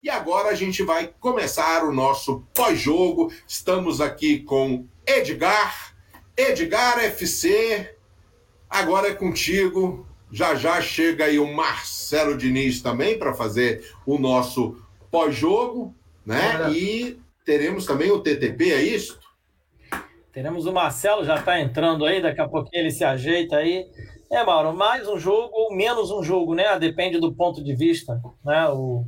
E agora a gente vai começar o nosso pós-jogo. Estamos aqui com Edgar, Edgar FC. Agora é contigo. Já já chega aí o Marcelo Diniz também para fazer o nosso pós-jogo, né? E teremos também o TTP, é isso? Teremos o Marcelo, já está entrando aí, daqui a pouquinho ele se ajeita aí. É, Mauro, mais um jogo ou menos um jogo, né? Depende do ponto de vista, né? O,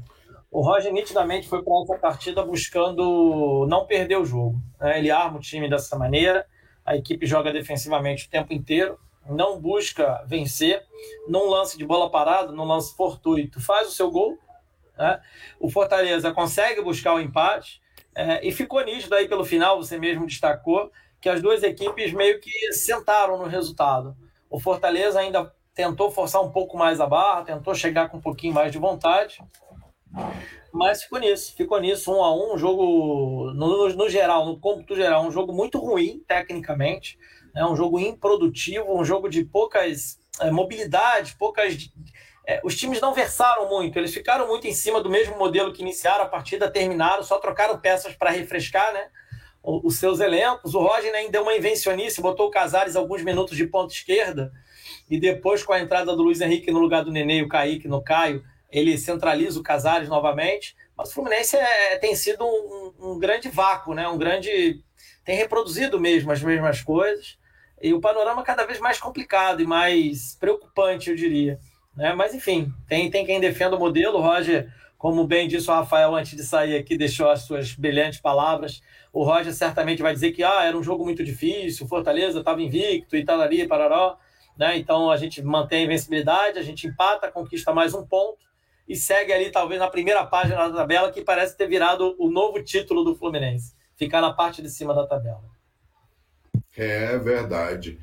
o Roger nitidamente foi para essa partida buscando não perder o jogo. Né? Ele arma o time dessa maneira, a equipe joga defensivamente o tempo inteiro, não busca vencer, num lance de bola parada, num lance fortuito, faz o seu gol. Né? O Fortaleza consegue buscar o empate é, e ficou nítido aí pelo final, você mesmo destacou, que as duas equipes meio que sentaram no resultado. O Fortaleza ainda tentou forçar um pouco mais a barra, tentou chegar com um pouquinho mais de vontade, mas ficou nisso, ficou nisso, um a um, um jogo, no, no, geral, no cômputo geral, um jogo muito ruim, tecnicamente, né, um jogo improdutivo, um jogo de poucas é, mobilidade, poucas. É, os times não versaram muito, eles ficaram muito em cima do mesmo modelo que iniciaram a partida, terminaram, só trocaram peças para refrescar né, os, os seus elencos. O Roger ainda deu uma invencionice, botou o Casares alguns minutos de ponta esquerda, e depois, com a entrada do Luiz Henrique no lugar do Nenê e o Kaique no Caio, ele centraliza o Casares novamente, mas o Fluminense é, tem sido um, um, grande vácuo, né? um grande. tem reproduzido mesmo as mesmas coisas, e o panorama cada vez mais complicado e mais preocupante, eu diria. Né? Mas, enfim, tem, tem quem defenda o modelo. O Roger, como bem disse o Rafael antes de sair aqui, deixou as suas brilhantes palavras. O Roger certamente vai dizer que ah, era um jogo muito difícil, Fortaleza estava invicto e tal ali, pararó. Né? Então a gente mantém a invencibilidade, a gente empata, conquista mais um ponto e segue ali, talvez, na primeira página da tabela, que parece ter virado o novo título do Fluminense. Ficar na parte de cima da tabela. É verdade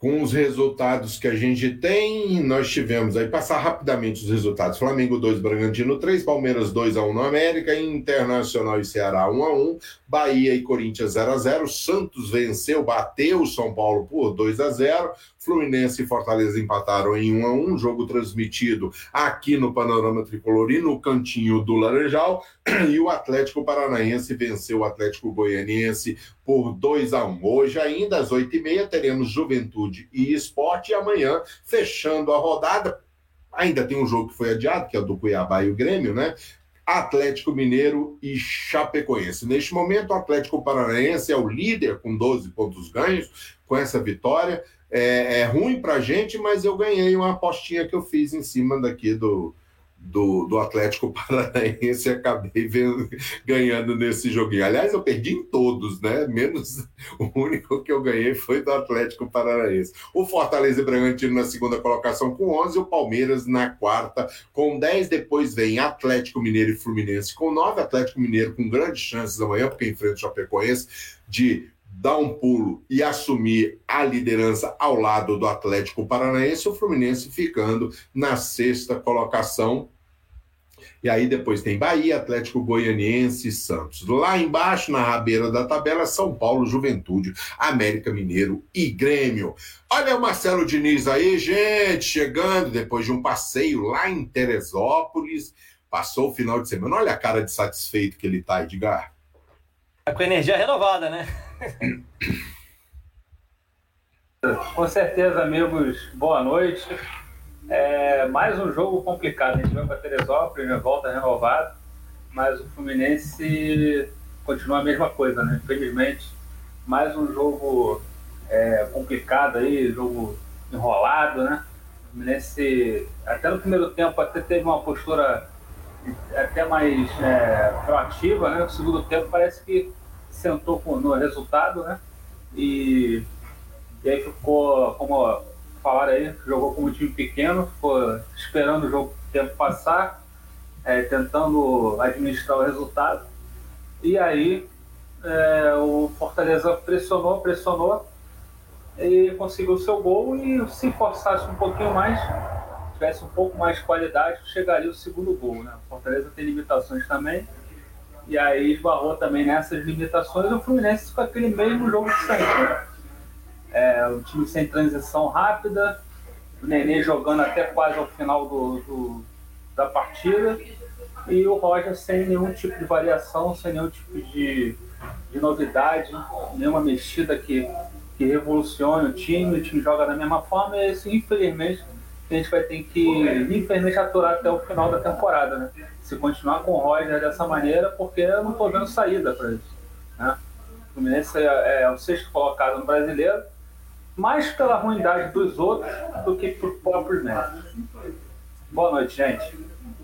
com os resultados que a gente tem, nós tivemos aí, passar rapidamente os resultados: Flamengo 2, Bragantino 3, Palmeiras 2 a 1 no América, Internacional e Ceará 1 a 1, Bahia e Corinthians 0 a 0, Santos venceu, bateu o São Paulo por 2 a 0, Fluminense e Fortaleza empataram em 1 a 1, jogo transmitido aqui no Panorama Tricolor e no cantinho do Laranjal, e o Atlético Paranaense venceu o Atlético Goianiense por 2 a 1. Hoje ainda às 8h30 teremos Juventude e Esporte e amanhã fechando a rodada ainda tem um jogo que foi adiado, que é o do Cuiabá e o Grêmio, né? Atlético Mineiro e Chapecoense. Neste momento, o Atlético Paranaense é o líder com 12 pontos ganhos com essa vitória. É, é ruim para a gente, mas eu ganhei uma apostinha que eu fiz em cima daqui do, do, do Atlético Paranaense e acabei vendo, ganhando nesse joguinho. Aliás, eu perdi em todos, né? Menos o único que eu ganhei foi do Atlético Paranaense. O Fortaleza e Bragantino na segunda colocação com 11, o Palmeiras na quarta com 10. Depois vem Atlético Mineiro e Fluminense com 9. Atlético Mineiro com grandes chances amanhã, porque enfrenta o Chapecoense, de dar um pulo e assumir a liderança ao lado do Atlético Paranaense, o Fluminense ficando na sexta colocação. E aí depois tem Bahia, Atlético Goianiense e Santos. Lá embaixo, na rabeira da tabela, São Paulo, Juventude, América Mineiro e Grêmio. Olha o Marcelo Diniz aí, gente, chegando depois de um passeio lá em Teresópolis. Passou o final de semana. Olha a cara de satisfeito que ele tá, Edgar. Tá com energia renovada, né? Com certeza, amigos, boa noite. É mais um jogo complicado. A gente vai para Teresópolis, né? volta renovado, mas o Fluminense continua a mesma coisa, né? Infelizmente, mais um jogo é, complicado aí, jogo enrolado, né? O Fluminense, até no primeiro tempo, até teve uma postura até mais é, proativa, né? No segundo tempo parece que sentou no resultado, né? E, e aí ficou, como falaram aí, jogou como time pequeno, ficou esperando o jogo tempo passar, é, tentando administrar o resultado. E aí é, o Fortaleza pressionou, pressionou e conseguiu o seu gol e se forçasse um pouquinho mais, tivesse um pouco mais de qualidade, chegaria o segundo gol. Né? O Fortaleza tem limitações também e aí esbarrou também nessas limitações o Fluminense com aquele mesmo jogo de sempre. É, o time sem transição rápida, o Nenê jogando até quase ao final do, do da partida. e o Roger sem nenhum tipo de variação, sem nenhum tipo de, de novidade, nenhuma mexida que, que revolucione o time, o time joga da mesma forma, e isso, infelizmente, a gente vai ter que, infelizmente, aturar até o final da temporada, né? Se continuar com o Roger dessa maneira, porque eu não estou vendo saída para isso. Né? O Fluminense é, é o sexto colocado no brasileiro, mais pela ruindade dos outros do que por próprios méritos. Boa noite, gente.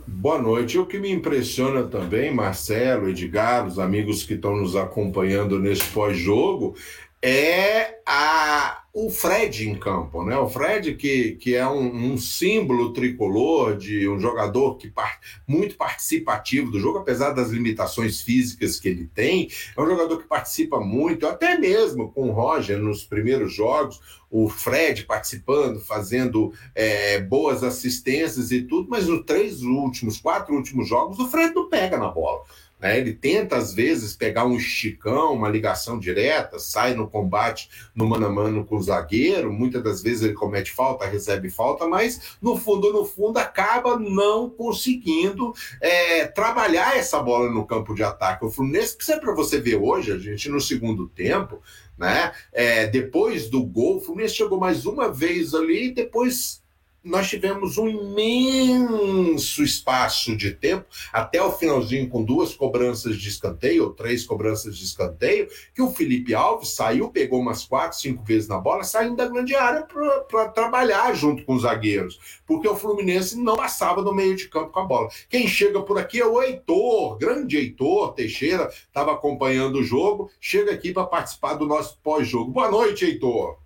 Boa noite. O que me impressiona também, Marcelo, Edgar, os amigos que estão nos acompanhando nesse pós-jogo, é a, o Fred em campo, né? O Fred que, que é um, um símbolo tricolor de um jogador que par, muito participativo do jogo, apesar das limitações físicas que ele tem, é um jogador que participa muito, até mesmo com o Roger nos primeiros jogos, o Fred participando, fazendo é, boas assistências e tudo, mas nos três últimos, quatro últimos jogos, o Fred não pega na bola. Né? Ele tenta, às vezes, pegar um esticão, uma ligação direta, sai no combate no mano a mano com o zagueiro. Muitas das vezes ele comete falta, recebe falta, mas no fundo, no fundo, acaba não conseguindo é, trabalhar essa bola no campo de ataque. O Fluminense, isso é para você ver hoje, a gente no segundo tempo, né? É, depois do gol, o Fluminense chegou mais uma vez ali e depois nós tivemos um imenso espaço de tempo, até o finalzinho, com duas cobranças de escanteio, ou três cobranças de escanteio, que o Felipe Alves saiu, pegou umas quatro, cinco vezes na bola, saindo da grande área para trabalhar junto com os zagueiros, porque o Fluminense não passava no meio de campo com a bola. Quem chega por aqui é o Heitor, grande Heitor Teixeira, estava acompanhando o jogo, chega aqui para participar do nosso pós-jogo. Boa noite, Heitor.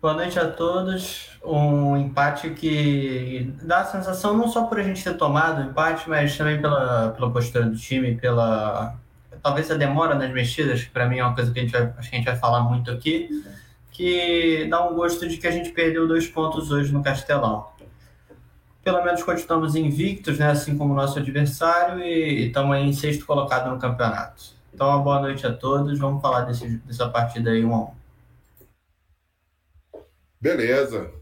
Boa noite a todos. Um empate que dá a sensação não só por a gente ter tomado o empate, mas também pela, pela postura do time, pela talvez a demora nas mexidas, que para mim é uma coisa que a gente vai, acho que a gente vai falar muito aqui, que dá um gosto de que a gente perdeu dois pontos hoje no Castelão. Pelo menos continuamos invictos, né, assim como o nosso adversário, e estamos em sexto colocado no campeonato. Então, uma boa noite a todos. Vamos falar desse, dessa partida aí um a um. Beleza.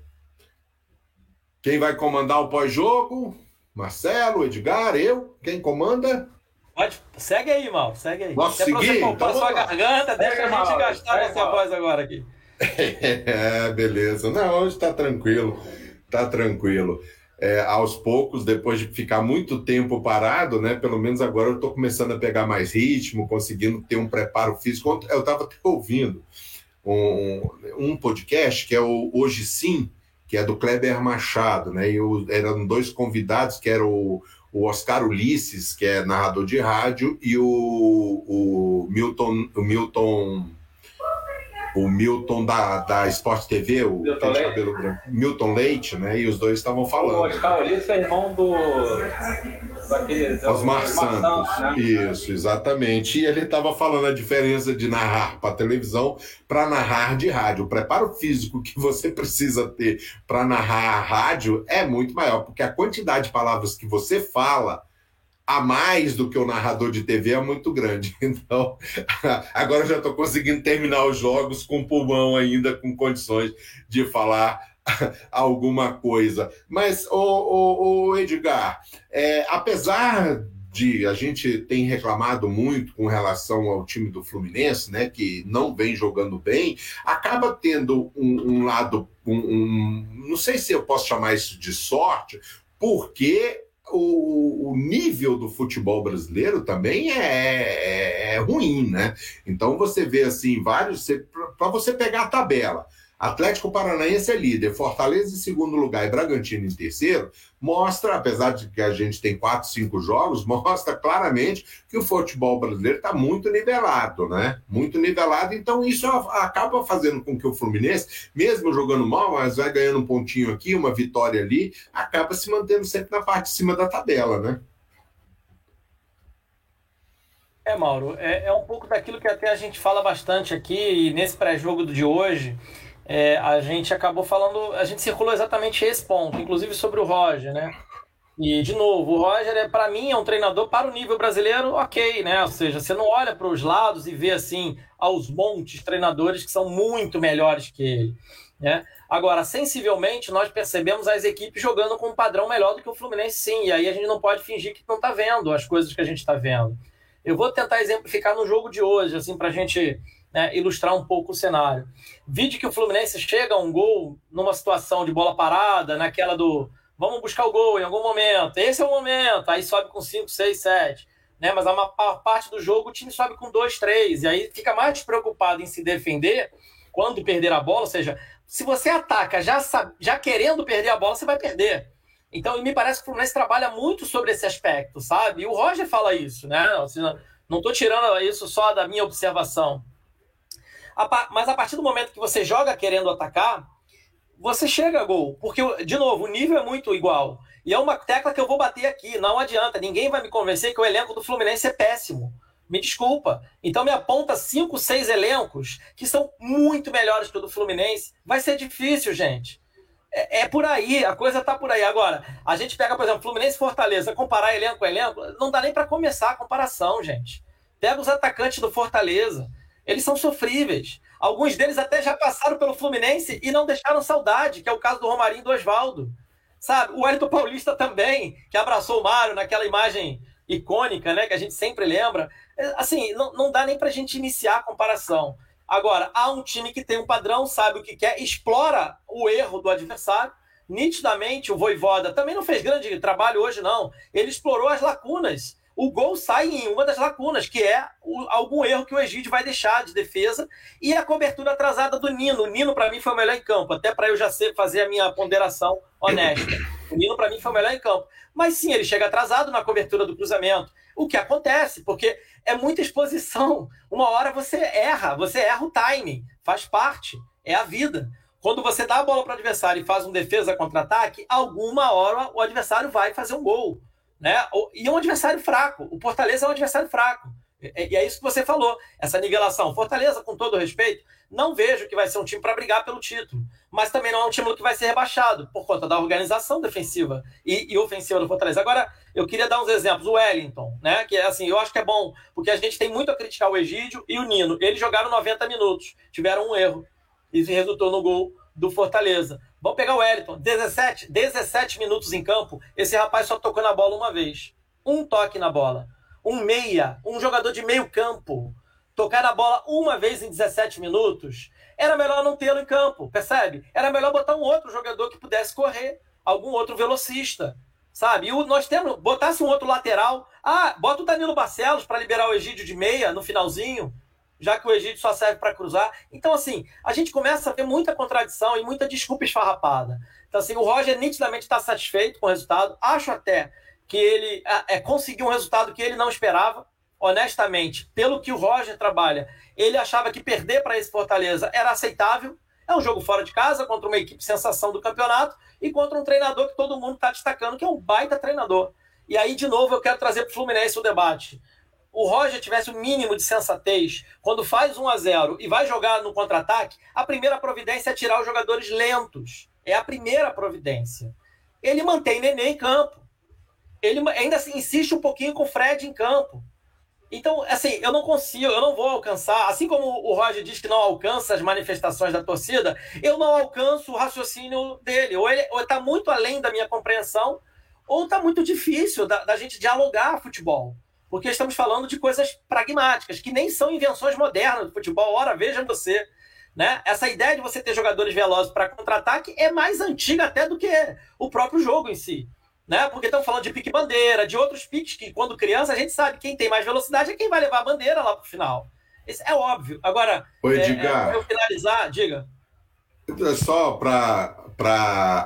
Quem vai comandar o pós-jogo? Marcelo, Edgar, eu? Quem comanda? Pode, segue aí, mal, segue aí. Posso Até seguir? Você então, sua garganta, deixa a gente gastar essa voz agora aqui. É, beleza. Não, hoje tá tranquilo. Tá tranquilo. É, aos poucos, depois de ficar muito tempo parado, né? Pelo menos agora eu estou começando a pegar mais ritmo, conseguindo ter um preparo físico. Eu estava até ouvindo um, um podcast que é o Hoje Sim, que é do Kleber Machado, né? E o, eram dois convidados, que era o, o Oscar Ulisses, que é narrador de rádio, e o, o Milton, o Milton o Milton da, da Sport TV, o Milton Leite. cabelo branco, Milton Leite, né? E os dois estavam falando. O Oscar Ulisses é irmão do. Daquele, Osmar Santos. Né? Isso, exatamente. E ele estava falando a diferença de narrar para televisão para narrar de rádio. O preparo físico que você precisa ter para narrar a rádio é muito maior, porque a quantidade de palavras que você fala a mais do que o narrador de TV é muito grande. Então, agora eu já estou conseguindo terminar os jogos com pulmão ainda, com condições de falar alguma coisa. Mas, o, Edgar, é, apesar de a gente tem reclamado muito com relação ao time do Fluminense, né, que não vem jogando bem, acaba tendo um, um lado, um, um, não sei se eu posso chamar isso de sorte, porque o, o, nível do futebol brasileiro também é, é, é ruim, né? Então você vê assim vários para você pegar a tabela. Atlético Paranaense é líder, Fortaleza em segundo lugar e Bragantino em terceiro, mostra, apesar de que a gente tem quatro, cinco jogos, mostra claramente que o futebol brasileiro está muito nivelado, né? Muito nivelado, então isso acaba fazendo com que o Fluminense, mesmo jogando mal, mas vai ganhando um pontinho aqui, uma vitória ali, acaba se mantendo sempre na parte de cima da tabela, né? É, Mauro, é, é um pouco daquilo que até a gente fala bastante aqui, e nesse pré-jogo de hoje, é, a gente acabou falando, a gente circulou exatamente esse ponto, inclusive sobre o Roger, né? E, de novo, o Roger, é, para mim, é um treinador para o nível brasileiro, ok, né? Ou seja, você não olha para os lados e vê, assim, aos montes treinadores que são muito melhores que ele. Né? Agora, sensivelmente, nós percebemos as equipes jogando com um padrão melhor do que o Fluminense, sim. E aí a gente não pode fingir que não está vendo as coisas que a gente está vendo. Eu vou tentar exemplificar no jogo de hoje, assim, para a gente né, ilustrar um pouco o cenário. Vide que o Fluminense chega a um gol numa situação de bola parada, naquela do vamos buscar o gol em algum momento. Esse é o momento. Aí sobe com 5, 6, 7. Né? Mas a maior parte do jogo o time sobe com 2, 3. E aí fica mais despreocupado em se defender quando perder a bola. Ou seja, se você ataca já, já querendo perder a bola, você vai perder. Então, me parece que o Fluminense trabalha muito sobre esse aspecto, sabe? E o Roger fala isso, né? Não estou tirando isso só da minha observação. Mas a partir do momento que você joga querendo atacar, você chega a gol. Porque, de novo, o nível é muito igual. E é uma tecla que eu vou bater aqui. Não adianta. Ninguém vai me convencer que o elenco do Fluminense é péssimo. Me desculpa. Então me aponta cinco, seis elencos que são muito melhores que o do Fluminense. Vai ser difícil, gente. É, é por aí, a coisa tá por aí. Agora, a gente pega, por exemplo, Fluminense e Fortaleza, comparar elenco com elenco, não dá nem para começar a comparação, gente. Pega os atacantes do Fortaleza. Eles são sofríveis. Alguns deles até já passaram pelo Fluminense e não deixaram saudade, que é o caso do Romarinho e do Oswaldo. Sabe? O Wellington Paulista também, que abraçou o Mário naquela imagem icônica, né, que a gente sempre lembra. É, assim, não, não dá nem para a gente iniciar a comparação. Agora, há um time que tem um padrão, sabe o que quer, explora o erro do adversário. Nitidamente, o Voivoda também não fez grande trabalho hoje, não. Ele explorou as lacunas o gol sai em uma das lacunas, que é o, algum erro que o Egídio vai deixar de defesa, e a cobertura atrasada do Nino. O Nino, para mim, foi o melhor em campo, até para eu já ser, fazer a minha ponderação honesta. O Nino, para mim, foi o melhor em campo. Mas sim, ele chega atrasado na cobertura do cruzamento. O que acontece, porque é muita exposição. Uma hora você erra, você erra o timing, faz parte, é a vida. Quando você dá a bola para o adversário e faz um defesa contra-ataque, alguma hora o adversário vai fazer um gol. Né? E é um adversário fraco. O Fortaleza é um adversário fraco. E é isso que você falou, essa nivelação. Fortaleza, com todo respeito, não vejo que vai ser um time para brigar pelo título. Mas também não é um time que vai ser rebaixado, por conta da organização defensiva e, e, ofensiva do Fortaleza. Agora, eu queria dar uns exemplos. O Wellington, né? Que é assim, eu acho que é bom, porque a gente tem muito a criticar o Egídio e o Nino. Eles jogaram 90 minutos, tiveram um erro. Isso resultou no gol do Fortaleza. Vamos pegar o Wellington. 17, 17 minutos em campo. Esse rapaz só tocou na bola uma vez. Um toque na bola. Um meia, um jogador de meio campo. Tocar na bola uma vez em 17 minutos. Era melhor não tê-lo em campo, percebe? Era melhor botar um outro jogador que pudesse correr. Algum outro velocista. Sabe? E o, nós temos. Botasse um outro lateral. Ah, bota o Danilo Barcelos para liberar o Egídio de meia no finalzinho já que o Egito só serve para cruzar. Então, assim, a gente começa a ter muita contradição e muita desculpa esfarrapada. Então, assim, o Roger nitidamente está satisfeito com o resultado. Acho até que ele é, é, conseguiu um resultado que ele não esperava. Honestamente, pelo que o Roger trabalha, ele achava que perder para esse Fortaleza era aceitável. É um jogo fora de casa contra uma equipe sensação do campeonato e contra um treinador que todo mundo está destacando, que é um baita treinador. E aí, de novo, eu quero trazer para o Fluminense o debate o Roger tivesse o um mínimo de sensatez, quando faz 1 a 0 e vai jogar no contra-ataque, a primeira providência é tirar os jogadores lentos. É a primeira providência. Ele mantém Nenê em campo. Ele ainda assim, insiste um pouquinho com o Fred em campo. Então, assim, eu não consigo, eu não vou alcançar, assim como o Roger diz que não alcança as manifestações da torcida, eu não alcanço o raciocínio dele. Ou ele está muito além da minha compreensão, ou está muito difícil da, da gente dialogar futebol porque estamos falando de coisas pragmáticas, que nem são invenções modernas do futebol. Ora, veja você. Né? Essa ideia de você ter jogadores velozes para contra-ataque é mais antiga até do que o próprio jogo em si. Né? Porque estão falando de pique bandeira, de outros piques que, quando criança, a gente sabe quem tem mais velocidade é quem vai levar a bandeira lá para o final. Isso é óbvio. Agora, Oi, é, é, para eu finalizar, diga. Só para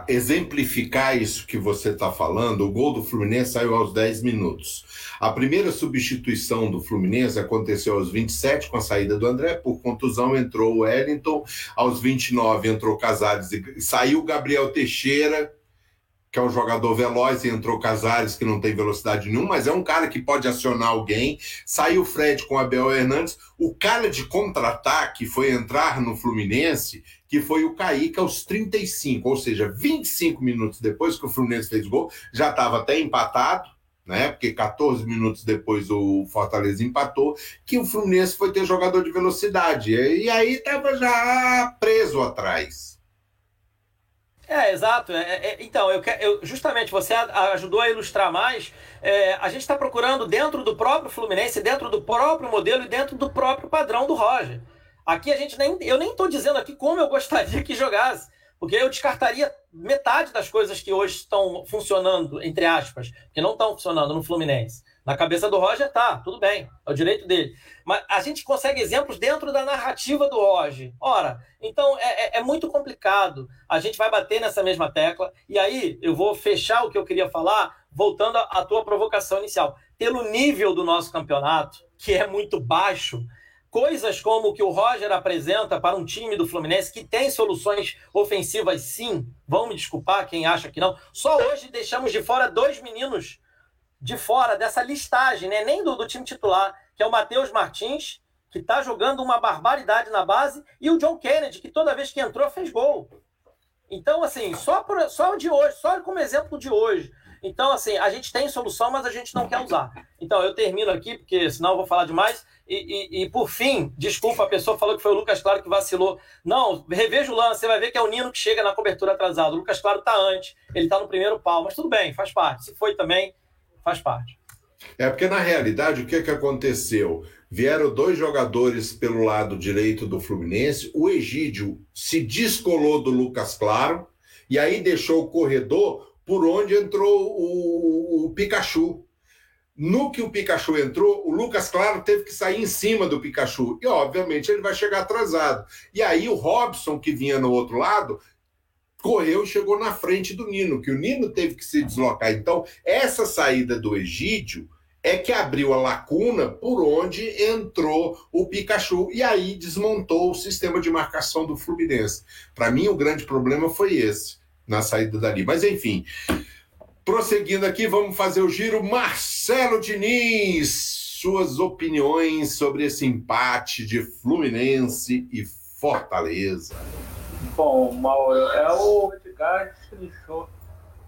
exemplificar isso que você está falando, o gol do Fluminense saiu aos 10 minutos. A primeira substituição do Fluminense aconteceu aos 27 com a saída do André, por contusão entrou o Wellington, aos 29 entrou Casares e saiu Gabriel Teixeira, que é um jogador veloz, e entrou Casares, que não tem velocidade nenhuma, mas é um cara que pode acionar alguém. Saiu o Fred com o Abel Hernandes. O cara de contra-ataque foi entrar no Fluminense que foi o Kaique aos 35, ou seja, 25 minutos depois que o Fluminense fez gol, já estava até empatado, né? Porque 14 minutos depois o Fortaleza empatou, que o Fluminense foi ter jogador de velocidade. E aí estava já preso atrás. É, exato. É, é, então, eu, eu, justamente você ajudou a ilustrar mais. É, a gente está procurando dentro do próprio Fluminense, dentro do próprio modelo e dentro do próprio padrão do Roger. Aqui a gente nem. Eu nem estou dizendo aqui como eu gostaria que jogasse. Porque eu descartaria metade das coisas que hoje estão funcionando, entre aspas, que não estão funcionando no Fluminense. Na cabeça do Roger, tá, tudo bem, é o direito dele. Mas a gente consegue exemplos dentro da narrativa do Roger. Ora, então é, é, é muito complicado. A gente vai bater nessa mesma tecla. E aí eu vou fechar o que eu queria falar, voltando à tua provocação inicial. Pelo nível do nosso campeonato, que é muito baixo, coisas como o que o Roger apresenta para um time do Fluminense que tem soluções ofensivas, sim. Vão me desculpar quem acha que não. Só hoje deixamos de fora dois meninos de fora dessa listagem, né? nem do, do time titular, que é o Matheus Martins, que está jogando uma barbaridade na base, e o John Kennedy, que toda vez que entrou fez gol. Então, assim, só, por, só de hoje, só como exemplo de hoje, então, assim, a gente tem solução, mas a gente não quer usar. Então, eu termino aqui, porque senão eu vou falar demais. E, e, e, por fim, desculpa, a pessoa falou que foi o Lucas Claro que vacilou. Não, reveja o lance, você vai ver que é o Nino que chega na cobertura atrasado. O Lucas Claro está antes, ele está no primeiro pau, mas tudo bem, faz parte. Se foi também, faz parte. É porque, na realidade, o que, que aconteceu? Vieram dois jogadores pelo lado direito do Fluminense, o Egídio se descolou do Lucas Claro, e aí deixou o corredor por onde entrou o, o Pikachu. No que o Pikachu entrou, o Lucas Claro teve que sair em cima do Pikachu. E, obviamente, ele vai chegar atrasado. E aí o Robson, que vinha no outro lado, correu e chegou na frente do Nino, que o Nino teve que se deslocar. Então, essa saída do Egídio é que abriu a lacuna por onde entrou o Pikachu e aí desmontou o sistema de marcação do Fluminense. Para mim, o grande problema foi esse na saída dali. Mas enfim, prosseguindo aqui, vamos fazer o giro. Marcelo Diniz, suas opiniões sobre esse empate de Fluminense e Fortaleza. Bom, Mauro, é o Edgar destrinchou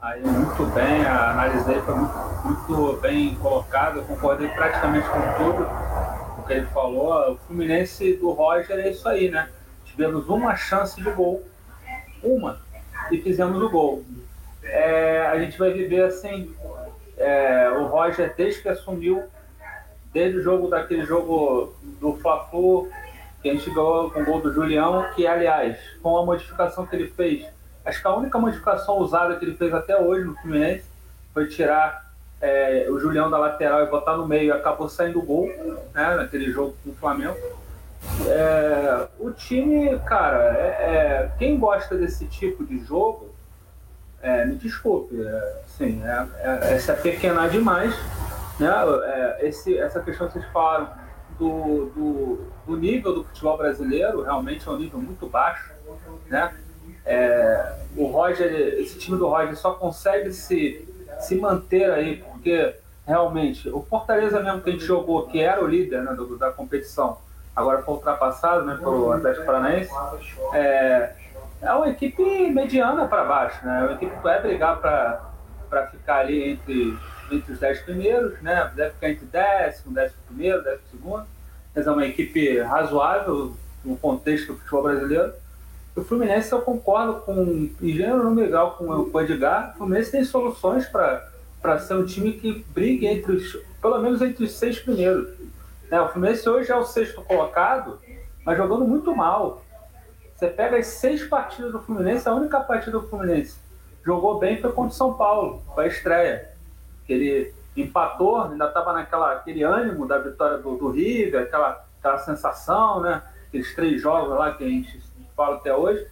aí muito bem, a análise foi muito, muito bem colocada, concordei praticamente com tudo o que ele falou. O Fluminense do Roger é isso aí, né? Tivemos uma chance de gol, uma, e fizemos o gol. É, a gente vai viver assim, é, o Roger desde que assumiu, desde o jogo daquele jogo do Fla-Flu, que a gente ganhou com o gol do Julião, que aliás, com a modificação que ele fez, acho que a única modificação usada que ele fez até hoje no Fluminense foi tirar é, o Julião da lateral e botar no meio acabou saindo o gol, né, naquele jogo com o Flamengo. É, o time, cara, é, é, quem gosta desse tipo de jogo, é, me desculpe, é, assim, é, é, é pequena demais, né? esse, essa questão que vocês falaram do, do, do, nível do futebol brasileiro, realmente é um nível muito baixo, né? o Roger, esse time do Roger só consegue se, se manter aí porque realmente o Fortaleza mesmo que a gente jogou, que era o líder né, do, da competição, agora foi ultrapassado né, pelo Atlético Paranaense, é, é uma equipe mediana para baixo, né? É uma equipe que vai brigar para ficar ali entre, entre os 10 primeiros, né? Deve ficar entre décimo, décimo primeiro, décimo segundo. Mas é uma equipe razoável no contexto do futebol brasileiro. O Fluminense, eu concordo com, em gênero no legal com, com o Edgar, o Fluminense tem soluções para ser um time que brigue entre os, pelo menos entre os seis primeiros. É, o Fluminense hoje é o sexto colocado, mas jogando muito mal. Você pega as seis partidas do Fluminense, a única partida do Fluminense jogou bem foi contra o São Paulo, foi a estreia. Ele empatou, ainda estava naquele ânimo da vitória do, do River, aquela, aquela sensação, né? Aqueles três jogos lá que a gente fala até hoje.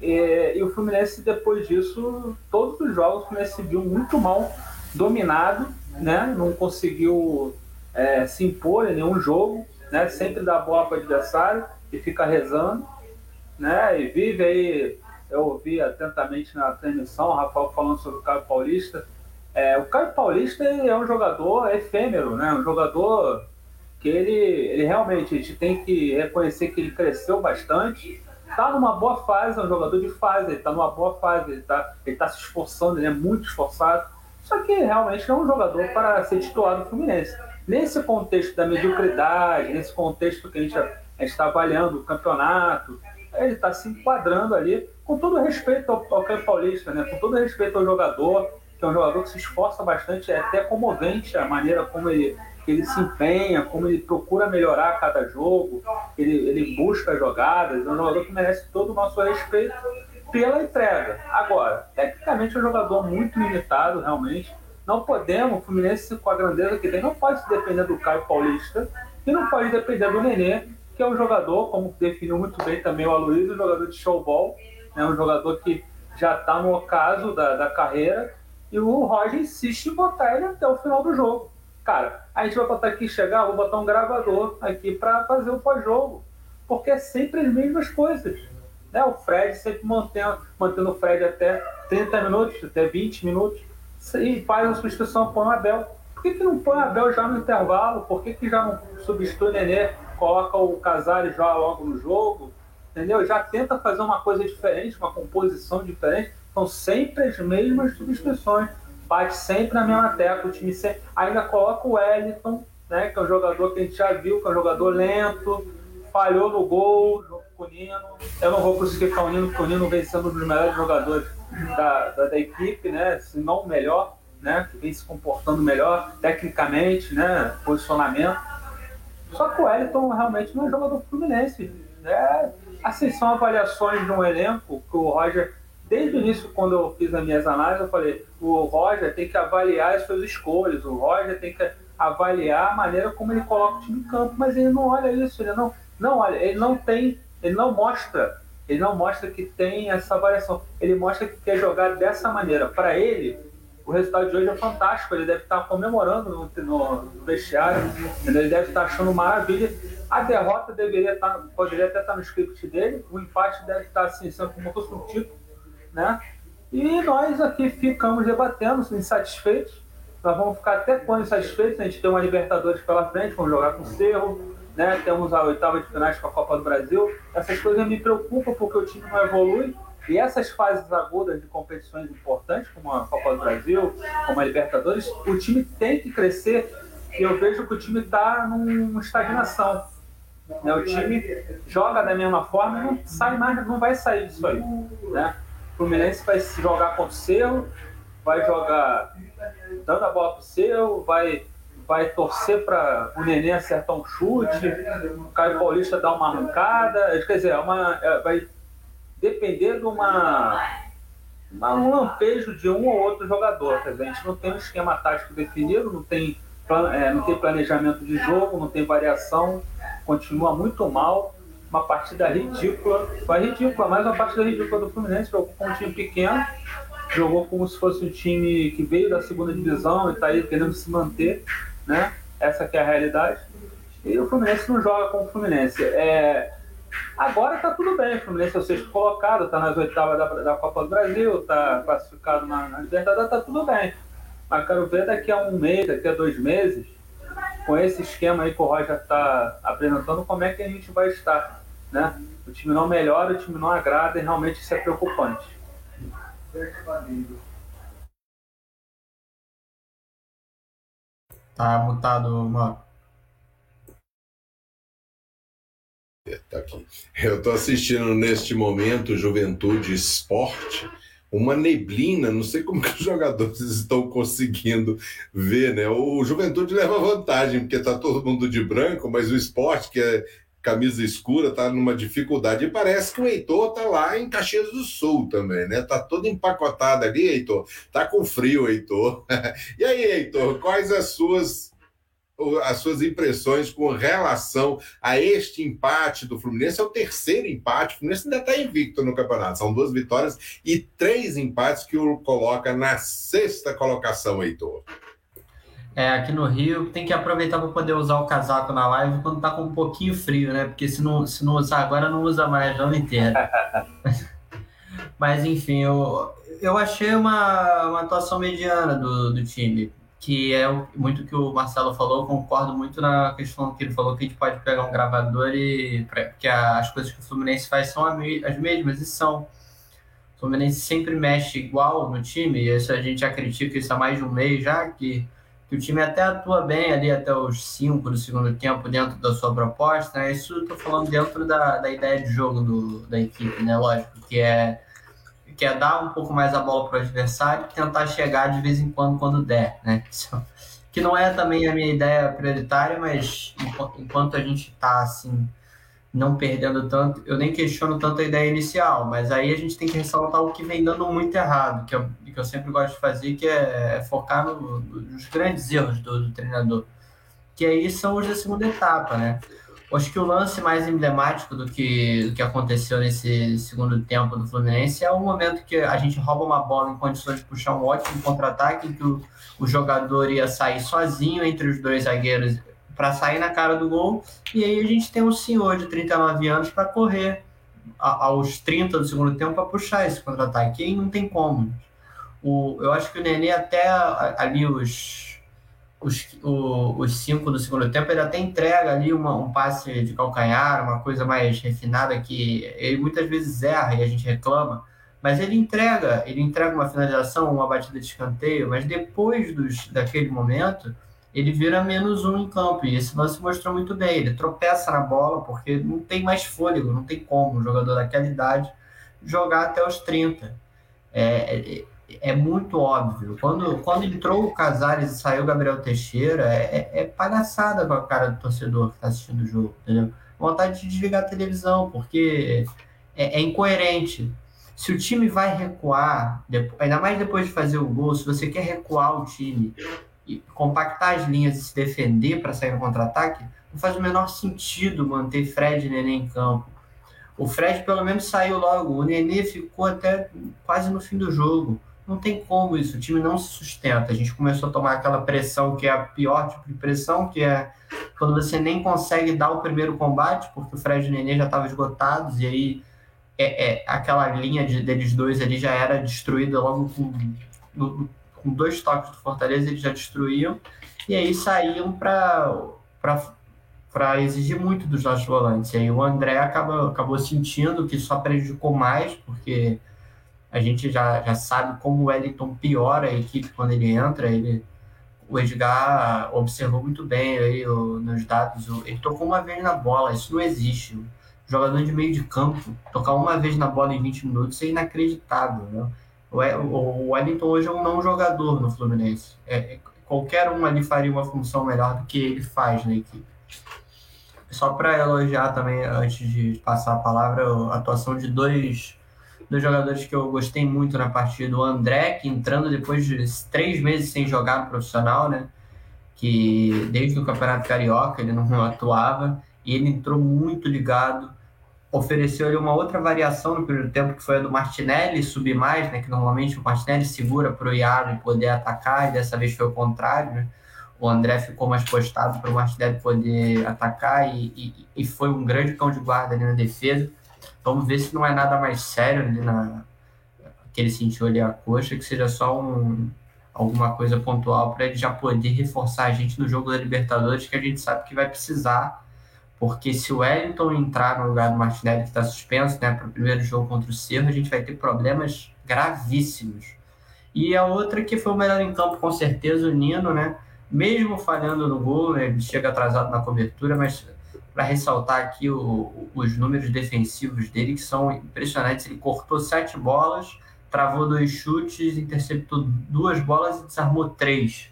E, e, o Fluminense, depois disso, todos os jogos, o Fluminense viu muito mal, dominado, né? Não conseguiu é, se impor em nenhum jogo, né? Sempre dá bola para o adversário e fica rezando, né? E vive aí, eu ouvi atentamente na transmissão, o Rafael falando sobre o Caio Paulista. É, o Caio Paulista é um jogador efêmero, né? Um jogador que ele, ele realmente, a gente tem que reconhecer que ele cresceu bastante, está numa boa fase, é um jogador de fase, ele está numa boa fase, ele está ele tá se esforçando, ele é muito esforçado, só que realmente é um jogador para ser titular do Fluminense. Nesse contexto da mediocridade, nesse contexto que a gente está avaliando o campeonato, ele está se enquadrando ali com todo respeito ao, ao Caio Paulista, né? com todo respeito ao jogador, que é um jogador que se esforça bastante, é até comovente a maneira como ele, ele se empenha, como ele procura melhorar cada jogo, ele, ele busca jogadas, é um jogador que merece todo o nosso respeito pela entrega. Agora, tecnicamente é um jogador muito limitado, realmente. Não podemos, o Fluminense com a grandeza que tem, não pode se depender do Caio Paulista e não pode depender do Nenê, que é um jogador, como definiu muito bem também o Aloysio, um jogador de showball, né, um jogador que já está no ocaso da, da carreira, e o Roger insiste em botar ele até o final do jogo. Cara, a gente vai botar aqui, chegar, vou botar um gravador aqui para fazer o pós-jogo, porque é sempre as mesmas coisas. Né? O Fred sempre mantendo, mantendo o Fred até 30 minutos, até 20 minutos, e faz a substituição põe o Abel. Por que, que não põe o Abel já no intervalo? Por que, que já não substitui o Nenê, coloca o Casares já logo no jogo? Entendeu? Já tenta fazer uma coisa diferente, uma composição diferente. São sempre as mesmas substituições. Bate sempre na mesma tecla. O time sempre... ainda coloca o Wellington, né, que é um jogador que a gente já viu, que é um jogador lento, falhou no gol, com o Nino. Eu não vou crucificar o Nino, porque o Nino vem sendo um dos melhores jogadores da, da, da, equipe, né? se não o melhor, né? que vem se comportando melhor tecnicamente, né? posicionamento. Só que o Wellington realmente não é jogador fluminense. Né? Assim, são avaliações de um elenco que o Roger, desde o início, quando eu fiz as minhas análises, eu falei: o Roger tem que avaliar as suas escolhas, o Roger tem que avaliar a maneira como ele coloca o time em campo, mas ele não olha isso, ele não, não olha, ele não tem ele não mostra, ele não mostra que tem essa variação. Ele mostra que quer jogar dessa maneira. Para ele, o resultado de hoje é fantástico. Ele deve estar comemorando no, no, no vestiário. Ele deve estar achando maravilha. A derrota deveria estar, poderia até estar no script dele. O empate deve estar assim, sendo como fosse um título, né? E nós aqui ficamos debatendo, insatisfeitos. Nós vamos ficar até quando insatisfeitos? A gente tem uma Libertadores pela frente, vamos jogar com o Cerro, né? Temos a oitava de finais com a Copa do Brasil. Essas coisas me preocupam porque o time não evolui. E essas fases agudas de competições importantes, como a Copa do Brasil, como a Libertadores, o time tem que crescer. E eu vejo que o time está numa estagnação. Né? O time joga da mesma forma e não sai mais, não vai sair disso aí. Né? O Fluminense vai jogar contra o Cerro, vai jogar dando a bola para o Cerro, vai vai torcer para o Nenê acertar um chute, o Caio Paulista dar uma arrancada, quer dizer, é uma, é, vai depender de uma, uma, um lampejo de um ou outro jogador. Quer dizer, a gente não tem um esquema tático definido, não tem, é, não tem planejamento de jogo, não tem variação, continua muito mal. Uma partida ridícula, foi ridícula, mais uma partida ridícula do Fluminense, jogou com um time pequeno, jogou como se fosse um time que veio da segunda divisão e está aí querendo se manter né? Essa que é a realidade. E o Fluminense não joga com o Fluminense. É... Agora está tudo bem, o Fluminense é o sexto colocado, está nas oitavas da, da, Copa do Brasil, está classificado na, na Libertadores, está tudo bem. Mas quero ver daqui a um mês, daqui a dois meses, com esse esquema aí que o Roger está apresentando, como é que a gente vai estar. Né? O time não melhora, o time não agrada e realmente isso é preocupante. Tá mutado, mano. Tá aqui. Eu estou assistindo neste momento Juventude Esporte, uma neblina, não sei como que os jogadores estão conseguindo ver, né? O Juventude leva vantagem, porque tá todo mundo de branco, mas o esporte, que é camisa escura, tá numa dificuldade. E parece que o Heitor tá lá em Caxias do Sul também, né? Tá todo empacotado ali, Heitor. Tá com frio, Heitor. e aí, Heitor, quais as suas as suas impressões com relação a este empate do Fluminense? É o terceiro empate. O Fluminense ainda está invicto no campeonato. São duas vitórias e três empates que o coloca na sexta colocação, Heitor. É, aqui no Rio tem que aproveitar para poder usar o casaco na live quando tá com um pouquinho frio, né? Porque se não, se não usar agora, não usa mais o ano inteiro. Mas enfim, eu, eu achei uma, uma atuação mediana do, do time, que é muito que o Marcelo falou, concordo muito na questão que ele falou que a gente pode pegar um gravador e que as coisas que o Fluminense faz são as mesmas e são. O Fluminense sempre mexe igual no time, e isso a gente já critica isso há mais de um mês já, que que o time até atua bem ali até os 5 do segundo tempo dentro da sua proposta, né? Isso eu tô falando dentro da, da ideia de jogo do, da equipe, né? Lógico, que é que é dar um pouco mais a bola para o adversário e tentar chegar de vez em quando quando der, né? Que não é também a minha ideia prioritária, mas enquanto a gente está assim não perdendo tanto, eu nem questiono tanto a ideia inicial, mas aí a gente tem que ressaltar o que vem dando muito errado, que eu, que eu sempre gosto de fazer, que é, é focar no, nos grandes erros do, do treinador, que aí são os da segunda etapa, né? Acho que o lance mais emblemático do que, do que aconteceu nesse segundo tempo do Fluminense é o momento que a gente rouba uma bola em condições de puxar um ótimo contra-ataque, que o, o jogador ia sair sozinho entre os dois zagueiros para sair na cara do gol, e aí a gente tem um senhor de 39 anos para correr a, aos 30 do segundo tempo para puxar esse contra-ataque, e aí não tem como. O, eu acho que o Nenê até ali os os, o, os cinco do segundo tempo, ele até entrega ali uma, um passe de calcanhar, uma coisa mais refinada que ele muitas vezes erra e a gente reclama, mas ele entrega, ele entrega uma finalização, uma batida de escanteio, mas depois dos, daquele momento, ele vira menos um em campo, e esse lance mostrou muito bem, ele tropeça na bola, porque não tem mais fôlego, não tem como um jogador daquela idade jogar até os 30. É, é muito óbvio. Quando, quando entrou o Casares e saiu o Gabriel Teixeira, é, é, é palhaçada com a cara do torcedor que está assistindo o jogo, entendeu? Vontade de desligar a televisão, porque é, é incoerente. Se o time vai recuar, ainda mais depois de fazer o gol, se você quer recuar o time e compactar as linhas e se defender para sair no contra-ataque, não faz o menor sentido manter Fred e Nenê em campo. O Fred pelo menos saiu logo, o Nenê ficou até quase no fim do jogo. Não tem como isso, o time não se sustenta. A gente começou a tomar aquela pressão que é a pior tipo de pressão, que é quando você nem consegue dar o primeiro combate, porque o Fred e o Nenê já estavam esgotados, e aí é, é, aquela linha de, deles dois ali já era destruída logo com, no, com dois toques do Fortaleza, eles já destruíam, e aí saíam para exigir muito dos nossos volantes. E aí o André acaba, acabou sentindo que só prejudicou mais, porque a gente já, já sabe como o Wellington piora a equipe quando ele entra. Ele, o Edgar observou muito bem aí o, nos dados. Ele tocou uma vez na bola, isso não existe. O jogador de meio de campo tocar uma vez na bola em 20 minutos é inacreditável. Né? O, o Wellington hoje é um não jogador no Fluminense. É, é, qualquer um ali faria uma função melhor do que ele faz na equipe. Só para elogiar também, antes de passar a palavra, a atuação de dois dos jogadores que eu gostei muito na partida, o André, que entrando depois de três meses sem jogar no profissional, né? Que desde o Campeonato Carioca ele não atuava, e ele entrou muito ligado, ofereceu ali uma outra variação no primeiro tempo, que foi a do Martinelli subir mais, né? Que normalmente o Martinelli segura para o Iago poder atacar, e dessa vez foi o contrário, né? O André ficou mais postado para o Martinelli poder atacar e, e, e foi um grande cão de guarda ali na defesa Vamos ver se não é nada mais sério ali na que ele sentiu ali a coxa, que seja só um, alguma coisa pontual para ele já poder reforçar a gente no jogo da Libertadores, que a gente sabe que vai precisar, porque se o Wellington entrar no lugar do Martinelli, que está suspenso né, para o primeiro jogo contra o Cerro, a gente vai ter problemas gravíssimos. E a outra que foi o melhor em campo, com certeza, o Nino, né? Mesmo falhando no gol, né, ele chega atrasado na cobertura, mas para ressaltar aqui o, os números defensivos dele, que são impressionantes. Ele cortou sete bolas, travou dois chutes, interceptou duas bolas e desarmou três.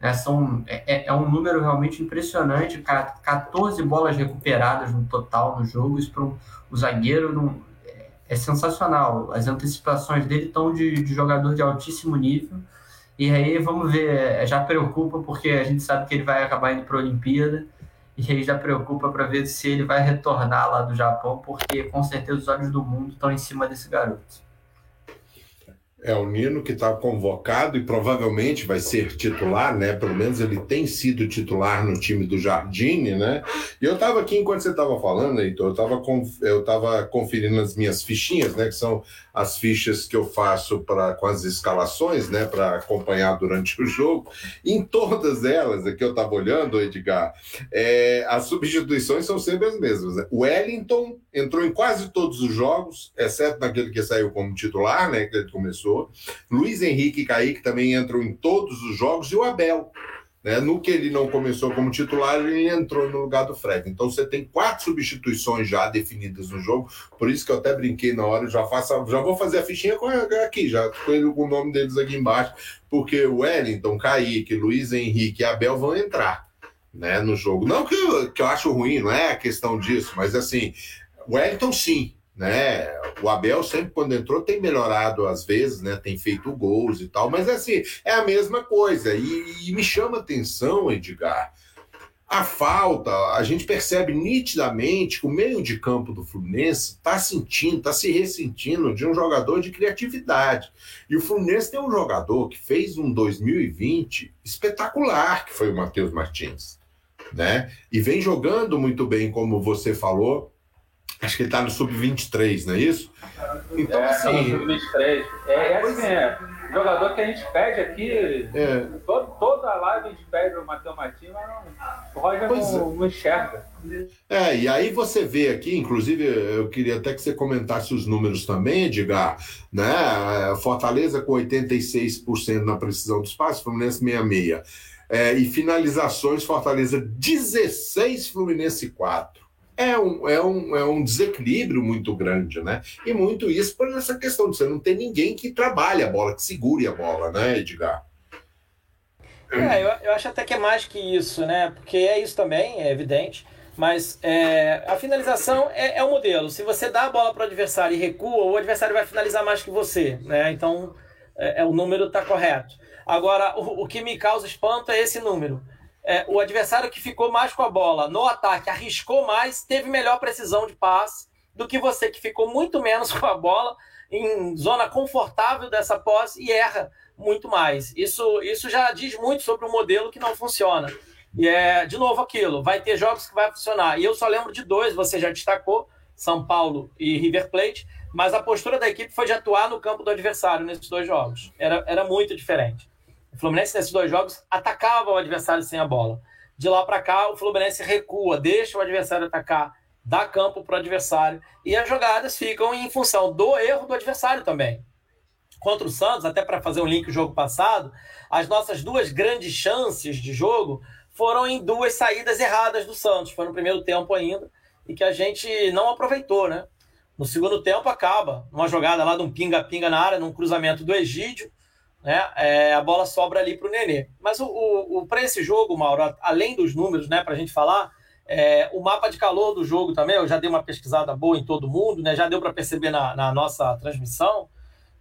É, são, é, é, um número realmente impressionante. 14 bolas recuperadas no total no jogo. Isso para um, o zagueiro não, é, é sensacional. As antecipações dele estão de, de jogador de altíssimo nível. E aí, vamos ver, já preocupa, porque a gente sabe que ele vai acabar indo para a Olimpíada e aí já preocupa para ver se ele vai retornar lá do Japão, porque com certeza os olhos do mundo estão em cima desse garoto. É o Nino que está convocado e provavelmente vai ser titular, né? Pelo menos ele tem sido titular no time do Jardine, né? E eu estava aqui enquanto você estava falando, Heitor, eu estava eu tava conferindo as minhas fichinhas, né? Que são as fichas que eu faço para com as escalações, né, para acompanhar durante o jogo. Em todas elas, aqui eu estava olhando, Edgar, é, as substituições são sempre as mesmas. Né? O Wellington entrou em quase todos os jogos, exceto naquele que saiu como titular, né, que ele começou. Luiz Henrique e Kaique também entram em todos os jogos e o Abel Né? No que ele não começou como titular, ele entrou no lugar do Fred. Então você tem quatro substituições já definidas no jogo, por isso que eu até brinquei na hora, já faço, já vou fazer a fichinha aqui, já com o nome deles aqui embaixo, porque o Wellington, Kaique, Luiz Henrique e Abel vão entrar né, no jogo. Não que eu, que eu acho ruim, não é a questão disso, mas assim, o Wellington sim, né? O Abel sempre quando entrou tem melhorado às vezes, né? Tem feito gols e tal, mas assim, é a mesma coisa. E, e me chama atenção, Edgar, a falta, a gente percebe nitidamente que o meio de campo do Fluminense está sentindo, está se ressentindo de um jogador de criatividade. E o Fluminense tem um jogador que fez um 2020 espetacular, que foi o Matheus Martins. Né? E vem jogando muito bem, como você falou, Acho que ele tá no sub-23, não é isso? Então, é, assim. Tá sub-23. É, é assim, é. Jogador que a gente pede aqui, é. todo, toda a live a gente pede o Matheus Martins, mas não, o Roger não, é. não, enxerga. É, e aí você vê aqui, inclusive, eu queria até que você comentasse os números também, Edgar, né? Fortaleza com 86% na precisão do espaço, Fluminense 66%. É, e finalizações, Fortaleza 16, Fluminense 4 é um, é, um, é um desequilíbrio muito grande, né? E muito isso por essa questão de você não ter ninguém que trabalhe a bola, que segure a bola, né, Edgar? É, eu, eu acho até que é mais que isso, né? Porque é isso também, é evidente. Mas é, a finalização é, é o modelo. Se você dá a bola para o adversário e recua, o adversário vai finalizar mais que você, né? Então, é, é o número está correto. Agora, o, o que me causa espanto é esse número é, o adversário que ficou mais com a bola no ataque, arriscou mais, teve melhor precisão de passe do que você que ficou muito menos com a bola em zona confortável dessa posse e erra muito mais. Isso, isso já diz muito sobre o modelo que não funciona. E é, de novo, aquilo, vai ter jogos que vai funcionar. E eu só lembro de dois, você já destacou, São Paulo e River Plate, mas a postura da equipe foi de atuar no campo do adversário nesses dois jogos. Era, era muito diferente. O Fluminense, nesses dois jogos, atacava o adversário sem a bola. De lá para cá, o Fluminense recua, deixa o adversário atacar, dá campo para o adversário. E as jogadas ficam em função do erro do adversário também. Contra o Santos, até para fazer um link o jogo passado, as nossas duas grandes chances de jogo foram em duas saídas erradas do Santos. Foi no primeiro tempo ainda, e que a gente não aproveitou, né? No segundo tempo acaba, uma jogada lá de um pinga-pinga na área, num cruzamento do Egídio, né, é, a bola sobra ali para o Nenê. Mas o, o, o para esse jogo, Mauro, além dos números, né, para a gente falar, é, o mapa de calor do jogo também, eu já dei uma pesquisada boa em todo mundo, né, já deu para perceber na, na, nossa transmissão.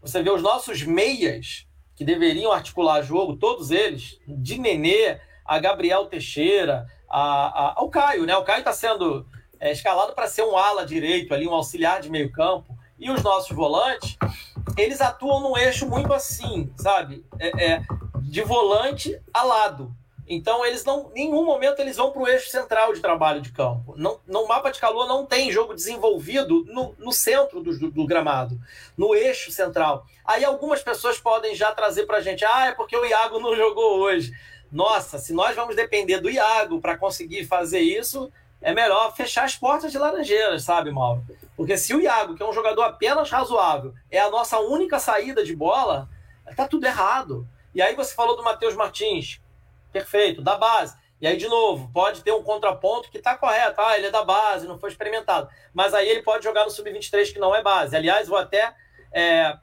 Você vê os nossos meias que deveriam articular jogo, todos eles, de Nenê a Gabriel Teixeira, a, a, ao Caio, né? O Caio está sendo é, escalado para ser um ala direito ali, um auxiliar de meio campo. E os nossos volantes, eles atuam num eixo muito assim, sabe? É, é, de volante a lado. Então eles não, em nenhum momento eles vão para o eixo central de trabalho de campo. Não, no mapa de calor não tem jogo desenvolvido no, no centro do, do, do, gramado, no eixo central. Aí algumas pessoas podem já trazer para a gente, ah, é porque o Iago não jogou hoje. Nossa, se nós vamos depender do Iago para conseguir fazer isso, é melhor fechar as portas de Laranjeiras, sabe, Mauro? Porque se o Iago, que é um jogador apenas razoável, é a nossa única saída de bola, tá tudo errado. E aí você falou do Matheus Martins, perfeito, da base. E aí, de novo, pode ter um contraponto que tá correto, ah, ele é da base, não foi experimentado. Mas aí ele pode jogar no Sub-23, que não é base. Aliás, vou até é,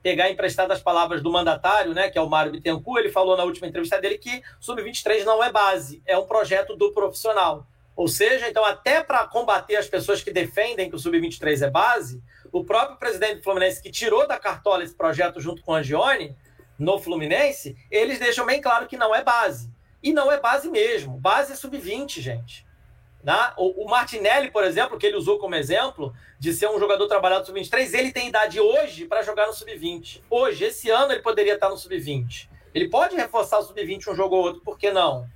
pegar emprestadas as palavras do mandatário, né, que é o Mário Bittencourt, ele falou na última entrevista dele que Sub-23 não é base, é um projeto do profissional. Ou seja, então, até para combater as pessoas que defendem que o Sub-23 é base, o próprio presidente do Fluminense, que tirou da cartola esse projeto junto com a Gione, no Fluminense, eles deixam bem claro que não é base. E não é base mesmo. Base é sub-20, gente. Né? O, o, Martinelli, por exemplo, que ele usou como exemplo de ser um jogador trabalhado no sub-23, ele tem idade hoje para jogar no sub-20. Hoje, esse ano, ele poderia estar no sub-20. Ele pode reforçar o sub-20 um jogo ou outro, por que não?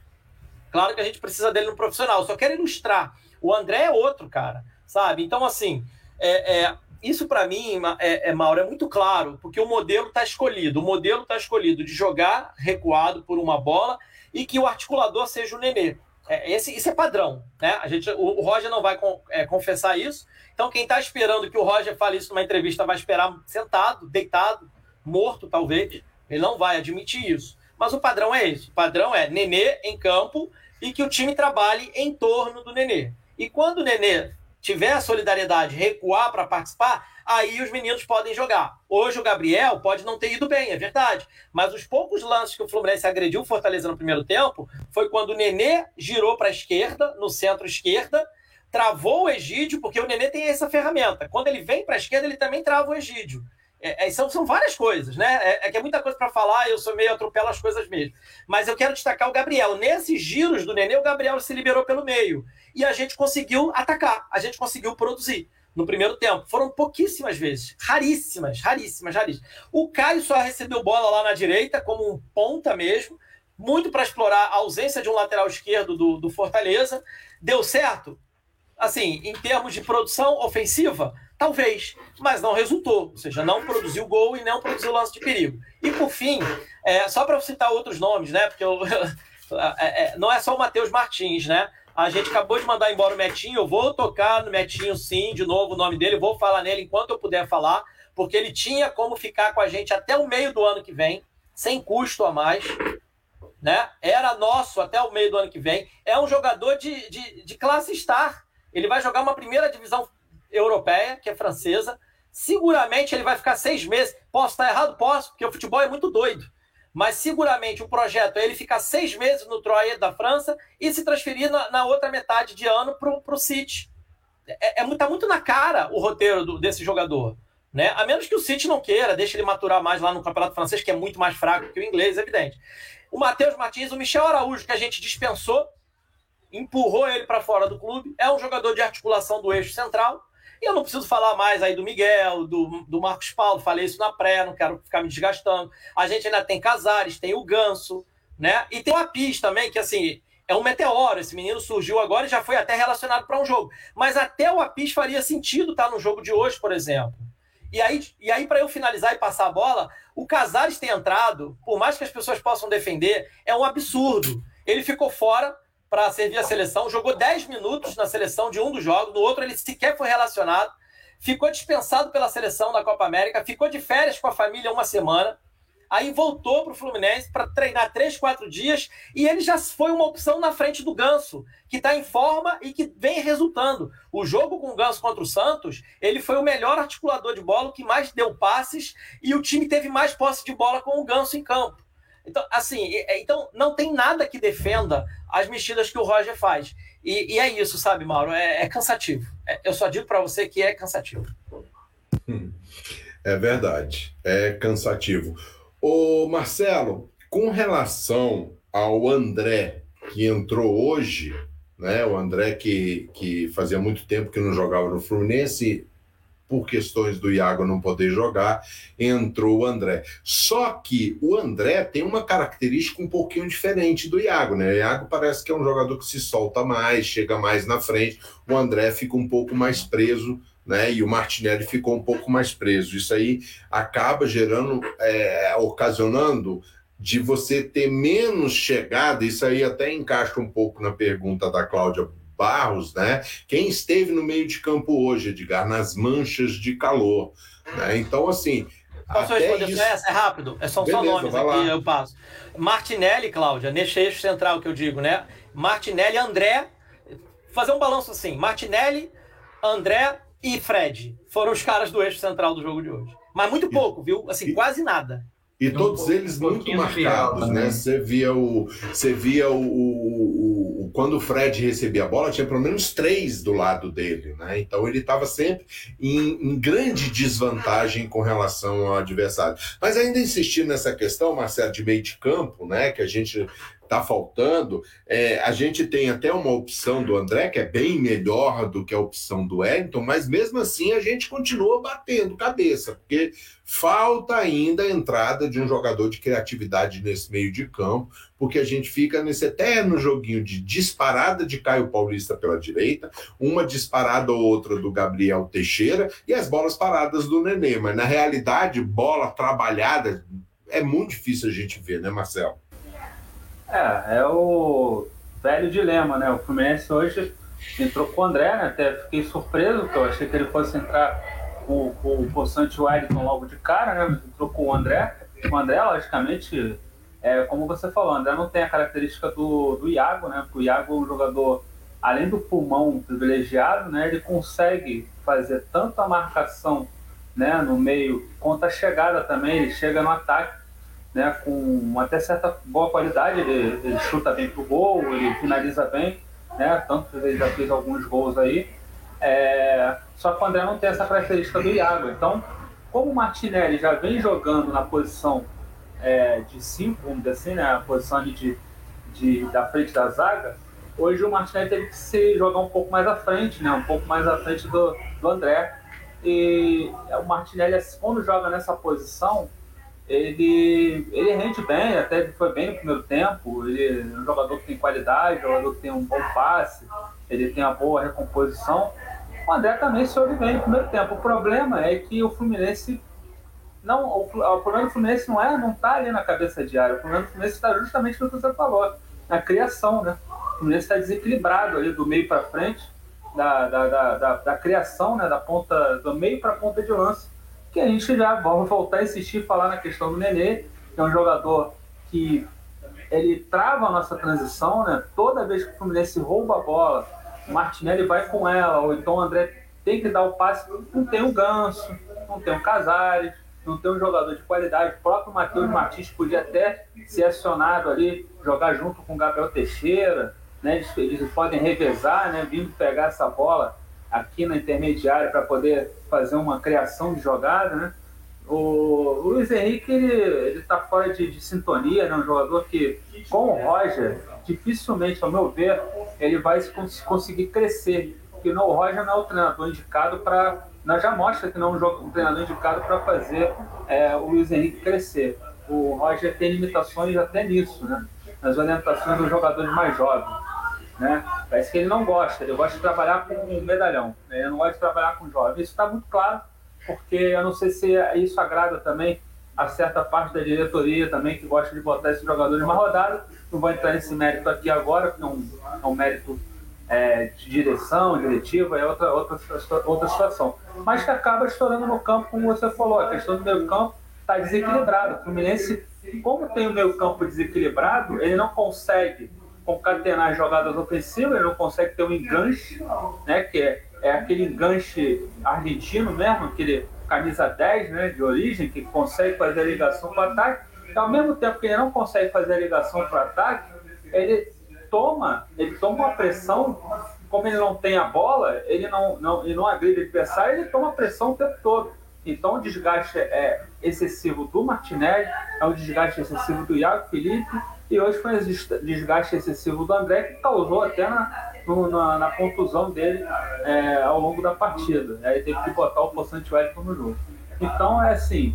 Claro que a gente precisa dele no profissional. Só quero ilustrar. O André é outro, cara. Sabe? Então, assim, é, é isso para mim, é, é, Mauro, é muito claro, porque o modelo está escolhido. O modelo está escolhido de jogar recuado por uma bola e que o articulador seja o Nenê. É, esse, isso é padrão, né? A gente, o, o Roger não vai com, é, confessar isso. Então, quem está esperando que o Roger fale isso numa entrevista vai esperar sentado, deitado, morto, talvez. Ele não vai admitir isso. Mas o padrão é esse. O padrão é Nenê em campo e que o time trabalhe em torno do Nenê. E quando o Nenê tiver a solidariedade, recuar para participar, aí os meninos podem jogar. Hoje o Gabriel pode não ter ido bem, é verdade. Mas os poucos lances que o Fluminense agrediu o Fortaleza no primeiro tempo foi quando o Nenê girou para a esquerda, no centro-esquerda, travou o Egídio, porque o Nenê tem essa ferramenta. Quando ele vem para a esquerda, ele também trava o Egídio. É, é, são, são várias coisas, né? É, é, que é muita coisa para falar, eu sou meio atropelo as coisas mesmo. Mas eu quero destacar o Gabriel. Nesses giros do Nenê, o Gabriel se liberou pelo meio. E a gente conseguiu atacar, a gente conseguiu produzir no primeiro tempo. Foram pouquíssimas vezes, raríssimas, raríssimas, raríssimas. O Caio só recebeu bola lá na direita, como um ponta mesmo, muito para explorar a ausência de um lateral esquerdo do, do Fortaleza. Deu certo? Assim, em termos de produção ofensiva, Talvez, mas não resultou. Ou seja, não produziu gol e não produziu lance de perigo. E por fim, é, só para citar outros nomes, né? Porque eu, é, é, não é só o Matheus Martins, né? A gente acabou de mandar embora o Metinho. Eu vou tocar no Metinho, sim, de novo o nome dele. Vou falar nele enquanto eu puder falar, porque ele tinha como ficar com a gente até o meio do ano que vem, sem custo a mais. Né? Era nosso até o meio do ano que vem. É um jogador de, de, de classe star. Ele vai jogar uma primeira divisão europeia, que é francesa. Seguramente ele vai ficar seis meses. Posso estar errado? Posso, porque o futebol é muito doido. Mas seguramente o projeto é ele ficar seis meses no Troyes da França e se transferir na, na outra metade de ano para o City. É, é, tá muito na cara o roteiro do, desse jogador. Né? A menos que o City não queira, deixe ele maturar mais lá no Campeonato Francês, que é muito mais fraco que o inglês, é evidente. O Matheus Martins, o Michel Araújo, que a gente dispensou, empurrou ele para fora do clube, é um jogador de articulação do eixo central, e eu não preciso falar mais aí do Miguel, do, do Marcos Paulo, falei isso na pré, não quero ficar me desgastando. A gente ainda tem Casares, tem o Ganso, né? E tem o Apis também, que assim, é um meteoro. Esse menino surgiu agora e já foi até relacionado para um jogo. Mas até o Apis faria sentido estar tá no jogo de hoje, por exemplo. E aí, e aí para eu finalizar e passar a bola, o Casares ter entrado, por mais que as pessoas possam defender, é um absurdo. Ele ficou fora para servir a seleção, jogou 10 minutos na seleção de um dos jogos, no outro ele sequer foi relacionado, ficou dispensado pela seleção da Copa América, ficou de férias com a família uma semana, aí voltou para o Fluminense para treinar três, quatro dias e ele já foi uma opção na frente do Ganso, que está em forma e que vem resultando. O jogo com o Ganso contra o Santos, ele foi o melhor articulador de bola, o que mais deu passes e o time teve mais posse de bola com o Ganso em campo. Então, assim, então não tem nada que defenda as mexidas que o Roger faz. E, e é isso, sabe, Mauro? É, é cansativo. É, eu só digo para você que é cansativo. É verdade, é cansativo. Ô Marcelo, com relação ao André que entrou hoje, né? O André que, que fazia muito tempo que não jogava no Fluminense, por questões do Iago não poder jogar, entrou o André. Só que o André tem uma característica um pouquinho diferente do Iago, né? O Iago parece que é um jogador que se solta mais, chega mais na frente. O André fica um pouco mais preso, né? E o Martinelli ficou um pouco mais preso. Isso aí acaba gerando, é, ocasionando de você ter menos chegada. Isso aí até encaixa um pouco na pergunta da Cláudia Barros, né? Quem esteve no meio de campo hoje, Edgar, nas manchas de calor. Né? Então, assim. Posso responder isso... essa? É rápido. É só, Beleza, só nomes aqui, lá. eu passo. Martinelli, Cláudia, nesse eixo central que eu digo, né? Martinelli, André. Fazer um balanço assim: Martinelli, André e Fred foram os caras do eixo central do jogo de hoje. Mas muito pouco, viu? Assim, quase nada. E todos eles muito marcados, né? Você via o, você via o, o, o, quando o Fred recebia a bola tinha pelo menos três do lado dele, né? Então ele estava sempre em, em, grande desvantagem com relação ao adversário. Mas ainda insistindo nessa questão, Marcelo, de meio de campo, né? Que a gente está faltando. É, a gente tem até uma opção do André, que é bem melhor do que a opção do Wellington, mas mesmo assim a gente continua batendo cabeça, porque falta ainda a entrada de um jogador de criatividade nesse meio de campo, porque a gente fica nesse eterno joguinho de disparada de Caio Paulista pela direita, uma disparada ou outra do Gabriel Teixeira e as bolas paradas do Nenê. Mas na realidade, bola trabalhada é muito difícil a gente ver, né, Marcelo? É, é o velho dilema, né? O Fluminense hoje entrou com o André, né? Até fiquei surpreso, porque eu achei que ele fosse entrar com, com o Poçante Wellington logo de cara, né? Entrou com o André. O André, logicamente, é, como você falou, André não tem a característica do, do Iago, né? Porque o Iago é um jogador, além do pulmão privilegiado, né? Ele consegue fazer tanto a marcação né, no meio, quanto a chegada também. Ele chega no ataque né, com até certa boa qualidade. Ele, ele chuta bem pro gol, ele finaliza bem, né? Tanto que ele já fez alguns gols aí. É, só que o André não tem essa característica do Iago. Então, como o Martinelli já vem jogando na posição é, de 5, vamos dizer assim, né, a posição ali de, de, da frente da zaga, hoje o Martinelli teve que se jogar um pouco mais à frente, né, um pouco mais à frente do, do André. E o Martinelli, quando joga nessa posição, ele, ele rende bem, até foi bem no primeiro tempo. Ele é um jogador que tem qualidade, jogador que tem um bom passe, ele tem uma boa recomposição. O André também se ouve bem no primeiro tempo. O problema é que o Fluminense não, o, o problema do Fluminense não é, não está ali na cabeça de área. O problema do Fluminense está justamente no que você falou, na criação, né? O Fluminense está desequilibrado ali do meio para frente, da, da, da, da, da criação, né? Da ponta, do meio para a ponta de lance. Que a gente já vai voltar a insistir falar na questão do Nenê, que é um jogador que ele trava a nossa transição, né? Toda vez que o Fluminense rouba a bola, o Martinelli vai com ela, ou então o André tem que dar o passe, não tem o Ganso, não tem o Casares, não tem um jogador de qualidade. O próprio Matheus Martins podia até ser acionado ali, jogar junto com o Gabriel Teixeira, né? Eles, eles podem revezar, né? Vindo pegar essa bola aqui na intermediária para poder fazer uma criação de jogada, né? O, Luiz Henrique, ele está fora de, de, sintonia, né? Um jogador que, com o Roger, dificilmente, ao meu ver, ele vai conseguir crescer. Porque o Roger não é o treinador indicado para já mostra que não é um, um treinador indicado para fazer é, o Luiz Henrique crescer. O Roger tem limitações até nisso, né? nas orientações dos jogadores mais jovens. Né? Parece que ele não gosta, ele gosta de trabalhar com um medalhão, né? ele não gosta de trabalhar com jovens. Isso está muito claro, porque eu não sei se isso agrada também a certa parte da diretoria também que gosta de botar esses jogadores mais rodados. Não vou entrar nesse mérito aqui agora, porque é um, é um mérito é, de direção, diretiva, é outra, outra, outra situação. Mas que acaba estourando no campo, como você falou, a questão do meio campo está desequilibrado. O Fluminense, como tem o meio campo desequilibrado, ele não consegue concatenar jogadas ofensivas, ele não consegue ter um enganche, né, que é, é aquele enganche argentino mesmo, aquele camisa 10 né, de origem, que consegue fazer a ligação para o ataque. E ao mesmo tempo que ele não consegue fazer a ligação para ataque, ele toma, ele toma uma pressão, como ele não tem a bola, ele não, não, ele não agride adversário, ele toma pressão o tempo todo. Então o desgaste é excessivo do Martinelli, é um desgaste excessivo do Iago Felipe, e hoje foi um desgaste excessivo do André, que causou até na, no, na, na, contusão dele é, ao longo da partida. Aí teve que botar o Poçante Wellington no jogo. Então é assim,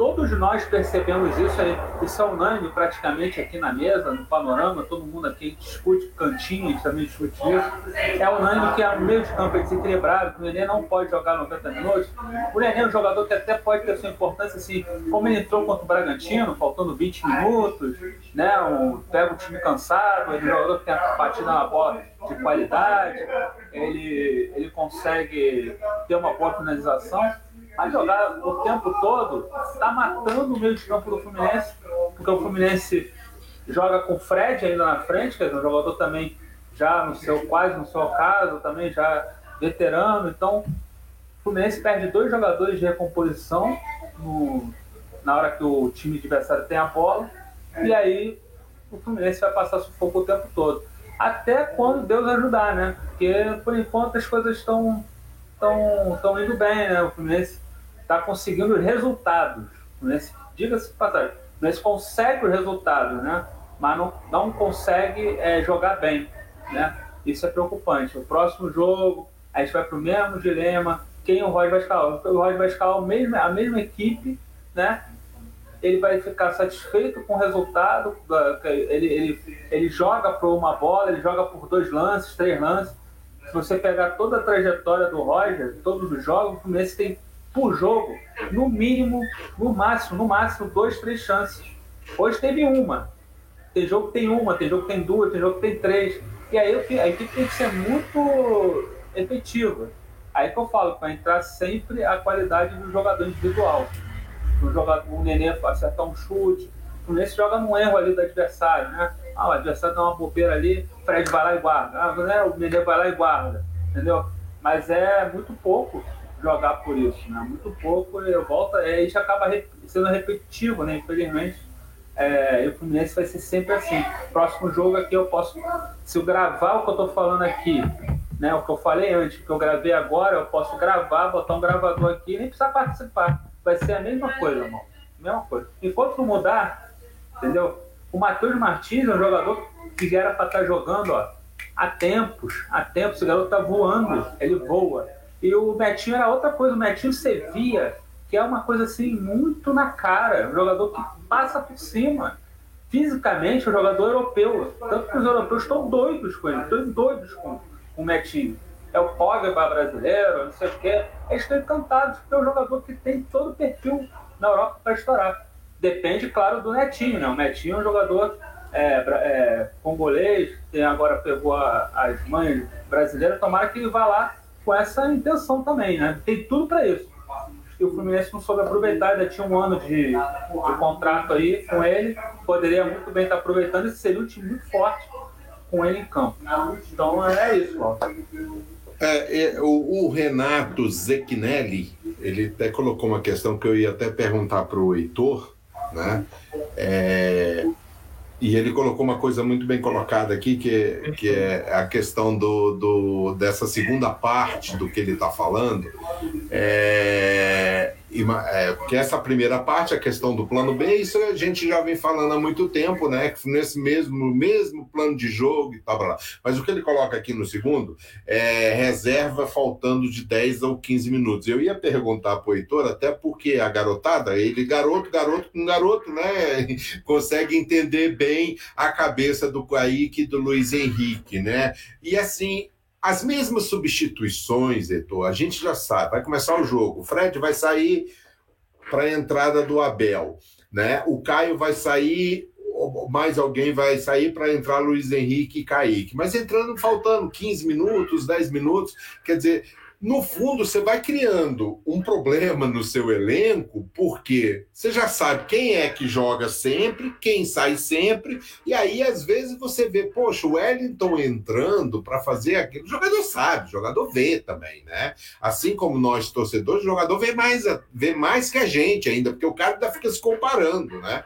todos nós percebemos isso, isso é unânime praticamente aqui na mesa, no panorama, todo mundo aqui discute cantinho, a gente também discute isso. É unânime que o meio de campo é desequilibrado, que o Nenê não pode jogar 90 minutos. O Nenê é um jogador que até pode ter sua importância, assim, como ele entrou contra o Bragantino, faltando 20 minutos, né? Um, pega o time cansado, ele é um jogador que tem a batida na bola de qualidade, ele, ele consegue ter uma boa finalização a jogar o tempo todo, está matando o meio de campo do Fluminense, porque o Fluminense joga com o Fred ainda na frente, que é um jogador também já no seu, quase no seu caso, também já veterano. Então, o Fluminense perde dois jogadores de recomposição no, na hora que o time adversário tem a bola, e aí o Fluminense vai passar sufoco o tempo todo. Até quando Deus ajudar, né? Porque por enquanto as coisas estão estão indo bem, né? O Fluminense está conseguindo resultados. Diga-se passagem, o Fluminense consegue os resultados, né? mas não, não consegue é, jogar bem. Né? Isso é preocupante. O próximo jogo, a gente vai para o mesmo dilema. Quem o Roger vai escalar? O Roger vai escalar a mesma, a mesma equipe, né? ele vai ficar satisfeito com o resultado. Ele, ele, ele joga por uma bola, ele joga por dois lances, três lances. Se você pegar toda a trajetória do Roger, todos os jogos, o Fluminense tem por jogo, no mínimo, no máximo, no máximo, dois, três chances. Hoje teve uma. Tem jogo que tem uma, tem jogo que tem duas, tem jogo que tem três. E aí a equipe tem que ser muito efetiva. Aí que eu falo, para entrar sempre a qualidade do jogador individual. O, jogador, o Nenê acertar um chute, O Fluminense joga num erro ali do adversário, né? Ah, o adversário dá uma bobeira ali, o Fred vai lá e guarda. Ah, né? o Nenê vai lá e guarda, entendeu? Mas é muito pouco jogar por isso, né? Muito pouco, eu volto, é, isso acaba sendo repetitivo, né? Infelizmente, é, o Fluminense vai ser sempre assim. Próximo jogo aqui eu posso, se eu gravar o que eu tô falando aqui, né? O que eu falei antes, o que eu gravei agora, eu posso gravar, botar um gravador aqui e nem precisar participar. Vai ser a mesma coisa, irmão. Mesma coisa. Enquanto mudar, entendeu? O Matheus Martins é um jogador que era para estar tá jogando, ó, há tempos, há tempos, o garoto tá voando, ele voa. E o Betinho era outra coisa, o Betinho você via que é uma coisa assim muito na cara, um jogador que passa por cima. Fisicamente, um jogador europeu. Tanto que os europeus estão doidos com ele, estão doidos com, com o Metinho. É o Pogba brasileiro, não sei o quê. Eles estão encantados porque é um jogador que tem todo o perfil na Europa para estourar. Depende, claro, do Netinho, né? O Netinho é um jogador é, é, congolês, que agora pegou a, as mães brasileiras. Tomara que ele vá lá com essa intenção também, né? Tem tudo para isso. E o Fluminense não soube aproveitar, ainda tinha um ano de, de contrato aí com ele, poderia muito bem estar aproveitando e seria um time muito forte com ele em campo. Então é isso, ó. É, é, o, o, Renato Zecchinelli, ele até colocou uma questão que eu ia até perguntar para o Heitor, né? É, e ele colocou uma coisa muito bem colocada aqui, que, que é a questão do, do, dessa segunda parte do que ele está falando. É, é, essa primeira parte, a questão do plano B, isso a gente já vem falando há muito tempo, né? Nesse mesmo, mesmo plano de jogo e tal. Mas o que ele coloca aqui no segundo é reserva faltando de 10 ou 15 minutos. Eu ia perguntar para o Heitor, até porque a garotada, ele, garoto, garoto com garoto, né? Consegue entender bem a cabeça do Kaique e do Luiz Henrique, né? E assim, as mesmas substituições, Etor, a gente já sabe, vai começar o jogo. O Fred vai sair para a entrada do Abel, né? O Caio vai sair, mais alguém vai sair para entrar Luiz Henrique e Kaique. Mas entrando, faltando 15 minutos, 10 minutos, quer dizer, no fundo, você vai criando um problema no seu elenco, porque você já sabe quem é que joga sempre, quem sai sempre, e aí às vezes você vê, poxa, o Wellington entrando para fazer aquilo. O jogador sabe, o jogador vê também, né? Assim como nós, torcedores, o jogador vê mais, vê mais que a gente ainda, porque o cara ainda fica se comparando, né?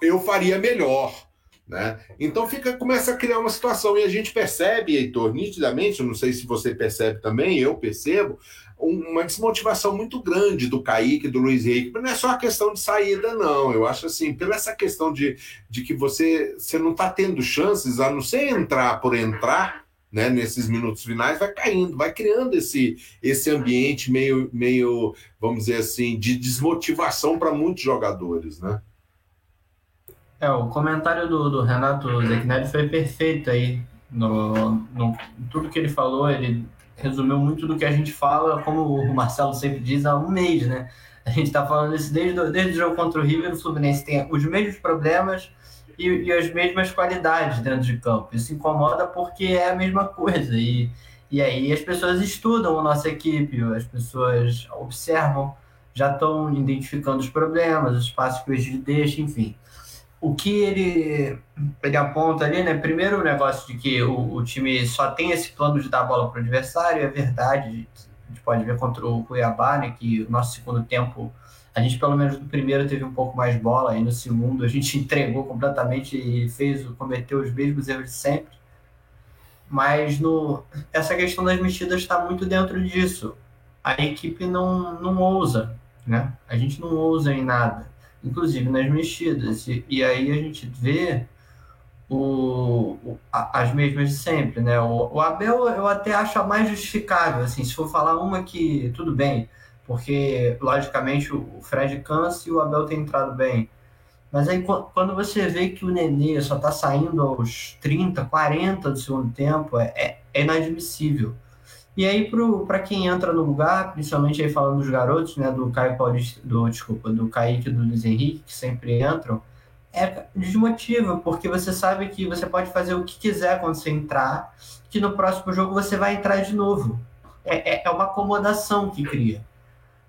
Eu faria melhor né? Então fica, começa a criar uma situação e a gente percebe, Heitor, nitidamente, não sei se você percebe também, eu percebo, uma desmotivação muito grande do Kaique, do Luiz Henrique, mas não é só a questão de saída, não. Eu acho assim, pela essa questão de, de que você, você não está tendo chances, a não ser entrar por entrar, né, nesses minutos finais, vai caindo, vai criando esse, esse ambiente meio, meio, vamos dizer assim, de desmotivação para muitos jogadores, né? É, o comentário do, do Renato Zecchinelli foi perfeito aí. No, no, tudo que ele falou, ele resumiu muito do que a gente fala, como o Marcelo sempre diz, há um mês, né? A gente está falando isso desde, desde o jogo contra o River, o Fluminense tem os mesmos problemas e, e, as mesmas qualidades dentro de campo. Isso incomoda porque é a mesma coisa. E, e aí as pessoas estudam a nossa equipe, as pessoas observam, já estão identificando os problemas, os espaços que gente deixa, enfim o que ele, ele aponta ali, né? Primeiro o negócio de que o, o time só tem esse plano de dar bola para o adversário, é verdade. A gente pode ver contra o Cuiabá, né? Que o nosso segundo tempo, a gente pelo menos no primeiro teve um pouco mais bola, e no segundo a gente entregou completamente e fez, cometeu os mesmos erros de sempre. Mas no, essa questão das mexidas está muito dentro disso. A equipe não, não ousa, né? A gente não ousa em nada inclusive nas mexidas. E, e aí a gente vê o, o, as mesmas de sempre, né? O, o, Abel eu até acho a mais justificável, assim, se for falar uma que tudo bem, porque logicamente o Fred cansa e o Abel tem entrado bem. Mas aí quando você vê que o Nenê só está saindo aos 30, 40 do segundo tempo, é, é, é inadmissível. E aí, para quem entra no lugar, principalmente aí falando dos garotos, né, do Caio Paulista, do, desculpa, do Kaique e do Luiz Henrique, que sempre entram, é desmotiva, porque você sabe que você pode fazer o que quiser quando você entrar, que no próximo jogo você vai entrar de novo. É, é, é uma acomodação que cria.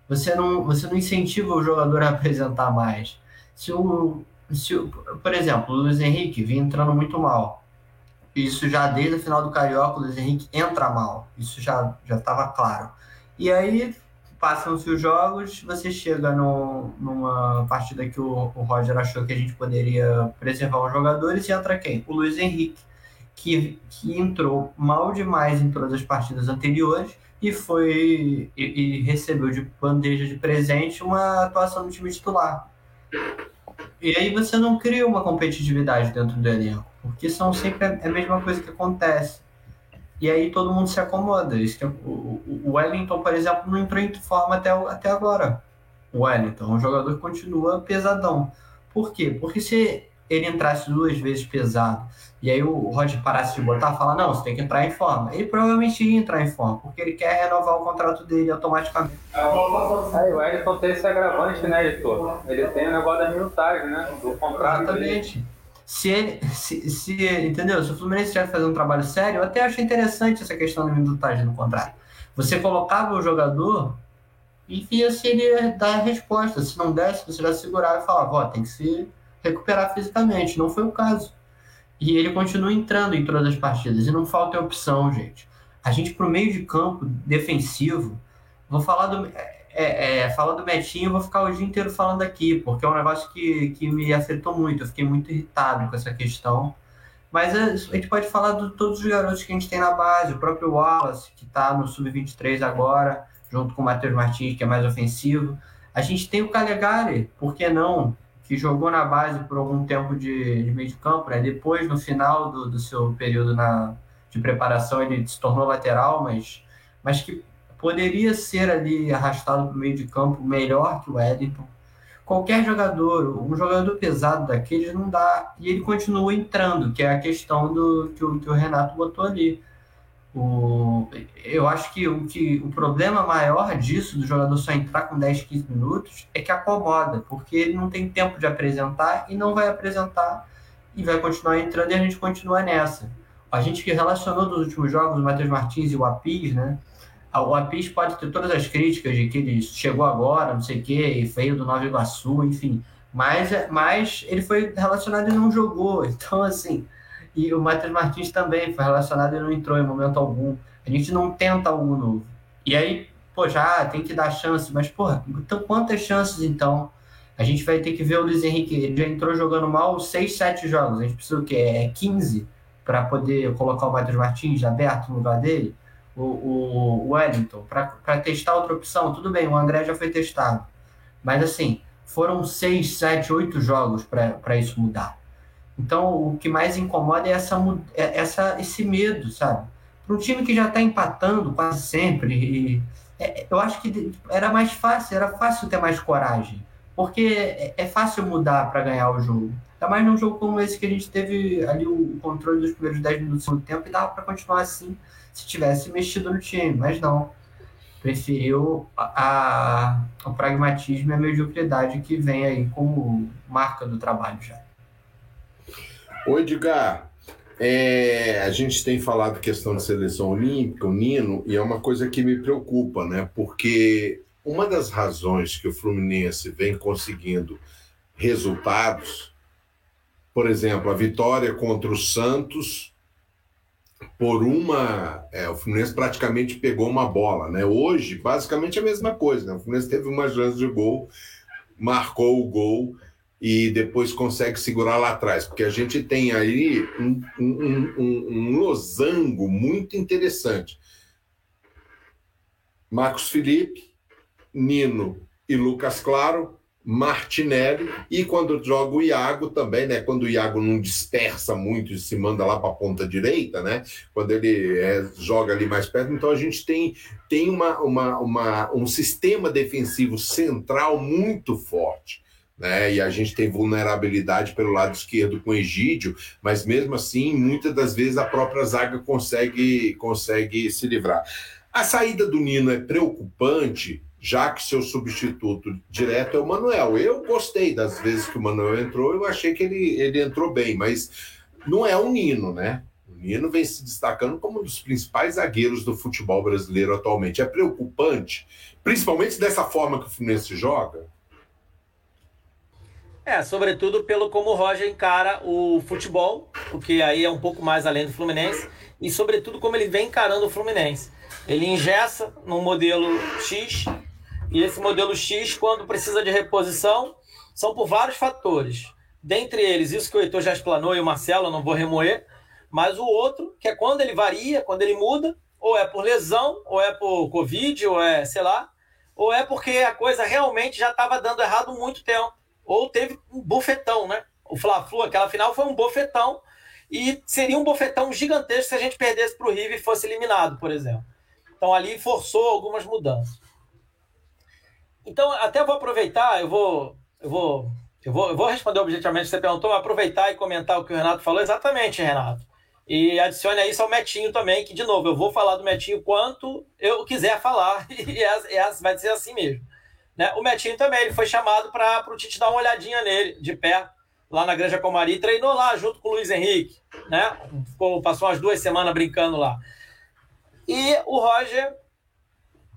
Você não, você não incentiva o jogador a apresentar mais. Se o, se o, por exemplo, o Luiz Henrique vinha entrando muito mal. Isso já desde a final do Carioca, o Luiz Henrique entra mal. Isso já estava claro. E aí passam-se os jogos, você chega no, numa partida que o, o Roger achou que a gente poderia preservar os jogadores e entra quem? O Luiz Henrique, que, que entrou mal demais em todas as partidas anteriores e foi e, e recebeu de bandeja de presente uma atuação no time titular. E aí você não cria uma competitividade dentro do elenco, porque são sempre a mesma coisa que acontece. E aí todo mundo se acomoda. Isso é, o, o Wellington, por exemplo, não entrou em forma até, até agora. O Wellington é um jogador que continua pesadão. Por quê? Porque se ele entrasse duas vezes pesado e aí o Roger parasse de botar, fala, não, você tem que entrar em forma. Ele provavelmente ia entrar em forma, porque ele quer renovar o contrato dele automaticamente. Aí o Wellington tem esse agravante, né, editor? Ele tem o negócio da minutagem, né, do contrato. Exatamente. Dele se se, se, entendeu? Se o Fluminense estiver fazendo um trabalho sério, eu até acho interessante essa questão da minutagem no contrato. Você colocava o jogador e via se ele dar a resposta. Se não desse, você já segurava e falava, ó, tem que se recuperar fisicamente. Não foi o caso. E ele continua entrando em todas as partidas. E não falta opção, gente. A gente, pro meio de campo defensivo, vou falar do é, é, fala do Metinho, vou ficar o dia inteiro falando aqui, porque é um negócio que, que me acertou muito. Eu fiquei muito irritado com essa questão. Mas a, a gente pode falar de todos os garotos que a gente tem na base, o próprio Wallace, que está no Sub-23 agora, junto com o Matheus Martins, que é mais ofensivo. A gente tem o Calegari, por que não? Que jogou na base por algum tempo de, de meio de campo, né? Depois, no final do, do seu período na, de preparação, ele se tornou lateral, mas, mas que poderia ser ali arrastado para o meio de campo melhor que o Wellington. Qualquer jogador, um jogador pesado daqueles não dá. E ele continua entrando, que é a questão do que o, que o Renato botou ali. O, eu acho que o, que o problema maior disso, do jogador só entrar com 10, 15 minutos, é que acomoda, porque ele não tem tempo de apresentar e não vai apresentar e vai continuar entrando e a gente continua nessa. A gente que relacionou dos últimos jogos, o Matheus Martins e o Apis, né? O Apis pode ter todas as críticas de que ele chegou agora, não sei o quê, e veio do Nova Iguaçu, enfim. Mas, mas ele foi relacionado e não jogou. Então, assim. E o Matheus Martins também foi relacionado e não entrou em momento algum. A gente não tenta algo novo. E aí, pô, já tem que dar chance. Mas, porra, então quantas chances então? A gente vai ter que ver o Luiz Henrique. Ele já entrou jogando mal 6, 7 jogos. A gente precisa o quê? É 15 para poder colocar o Matheus Martins aberto no lugar dele? O, o Wellington para testar outra opção. Tudo bem, o André já foi testado. Mas assim, foram seis, sete, oito jogos para isso mudar. Então, o que mais incomoda é essa, é essa, esse medo, sabe? Para um time que já está empatando quase sempre, e, é, eu acho que era mais fácil, era fácil ter mais coragem. Porque é, é fácil mudar para ganhar o jogo. Ainda mais num jogo como esse que a gente teve ali o controle dos primeiros 10 minutos do tempo e dava para continuar assim se tivesse mexido no time, mas não. Preferiu a, a, o pragmatismo e a mediocridade que vem aí como marca do trabalho já. Ô Edgar, é, a gente tem falado questão de seleção olímpica, o Nino, e é uma coisa que me preocupa, né? Porque uma das razões que o Fluminense vem conseguindo resultados, por exemplo, a vitória contra o Santos por uma. É, o Fluminense praticamente pegou uma bola, né? Hoje, basicamente a mesma coisa, né? O Fluminense teve uma chance de gol, marcou o gol e depois consegue segurar lá atrás, porque a gente tem aí um, um, um, um losango muito interessante. Marcos Felipe, Nino e Lucas Claro Martinelli e quando joga o Iago também, né? Quando o Iago não dispersa muito e se manda lá para a ponta direita, né? Quando ele é, joga ali mais perto, então a gente tem, tem uma, uma, uma, um sistema defensivo central muito forte. Né? E a gente tem vulnerabilidade pelo lado esquerdo com Egídio, mas mesmo assim, muitas das vezes a própria zaga consegue, consegue se livrar. A saída do Nino é preocupante, já que seu substituto direto é o Manuel. Eu gostei das vezes que o Manuel entrou, eu achei que ele, ele entrou bem, mas não é o Nino, né? O Nino vem se destacando como um dos principais zagueiros do futebol brasileiro atualmente. É preocupante, principalmente dessa forma que o Fluminense joga. É, sobretudo pelo como o Roger encara o futebol, porque aí é um pouco mais além do Fluminense, e sobretudo como ele vem encarando o Fluminense. Ele ingessa no modelo X, e esse modelo X, quando precisa de reposição, são por vários fatores. Dentre eles, isso que o Heitor já explanou e o Marcelo, eu não vou remoer, mas o outro, que é quando ele varia, quando ele muda, ou é por lesão, ou é por Covid, ou é, sei lá, ou é porque a coisa realmente já estava dando errado muito tempo, ou teve um bofetão, né? O Fla-Flu, aquela final foi um bofetão, e seria um bofetão gigantesco se a gente perdesse para o River e fosse eliminado, por exemplo. Então ali forçou algumas mudanças. Então, até vou aproveitar, eu vou, eu vou, eu vou, eu vou responder objetivamente você perguntou, aproveitar e comentar o que o Renato falou. Exatamente, Renato. E adicione isso ao Metinho também, que, de novo, eu vou falar do Metinho quanto eu quiser falar, e é, é, vai ser assim mesmo. Né? O Metinho também, ele foi chamado para o Tite dar uma olhadinha nele, de pé, lá na Granja Comari, treinou lá junto com o Luiz Henrique, né? Ficou, passou umas duas semanas brincando lá. E o Roger,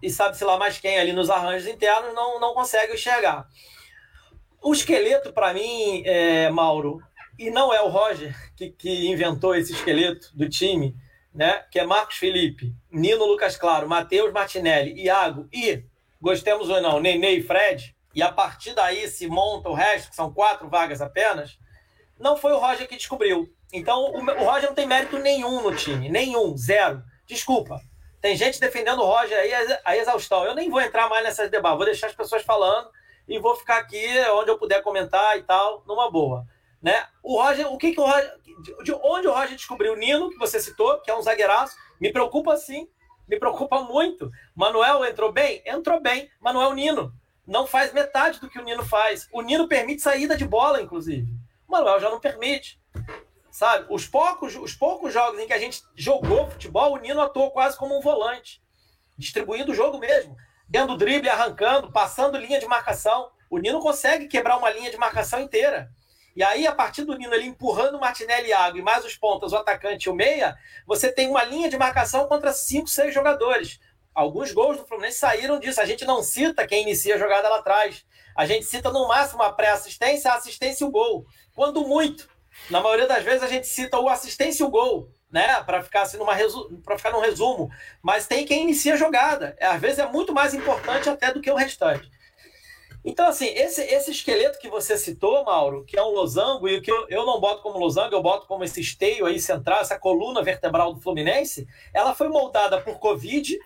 e sabe-se lá mais quem ali nos arranjos internos, não, não consegue enxergar. O esqueleto, para mim, é, Mauro, e não é o Roger que, que inventou esse esqueleto do time, né? Que é Marcos Felipe, Nino Lucas Claro, Matheus Martinelli, Iago e, gostemos ou não, Nenê e Fred, e a partir daí se monta o resto, que são quatro vagas apenas, não foi o Roger que descobriu. Então o, o Roger não tem mérito nenhum no time, nenhum, zero. Desculpa. Tem gente defendendo o Roger aí a exaustão. Eu nem vou entrar mais nessas debates, vou deixar as pessoas falando e vou ficar aqui onde eu puder comentar e tal, numa boa. Né? O Roger, o que, que o Roger. De onde o Roger descobriu o Nino, que você citou, que é um zagueiraço, me preocupa sim, me preocupa muito. Manuel entrou bem? Entrou bem. Manuel Nino não faz metade do que o Nino faz. O Nino permite saída de bola, inclusive. O Manuel já não permite. Sabe? Os poucos, os poucos jogos em que a gente jogou futebol, o Nino atuou quase como um volante, distribuindo o jogo mesmo, dando drible, arrancando, passando linha de marcação. O Nino consegue quebrar uma linha de marcação inteira. E aí, a partir do Nino ali empurrando o Martinelli e Água e mais os pontas, o atacante e o meia, você tem uma linha de marcação contra cinco, seis jogadores. Alguns gols do Fluminense saíram disso. A gente não cita quem inicia a jogada lá atrás. A gente cita no máximo a pré-assistência, a assistência e o gol. Quando muito. Na maioria das vezes a gente cita o assistência e o gol, né? Para ficar assim numa para ficar num resumo. Mas tem quem inicia a jogada. Às vezes é muito mais importante até do que o restante. Então, assim, esse, esse esqueleto que você citou, Mauro, que é um losango, e que eu, eu não boto como losango, eu boto como esse esteio aí central, essa coluna vertebral do Fluminense, ela foi moldada por Covid,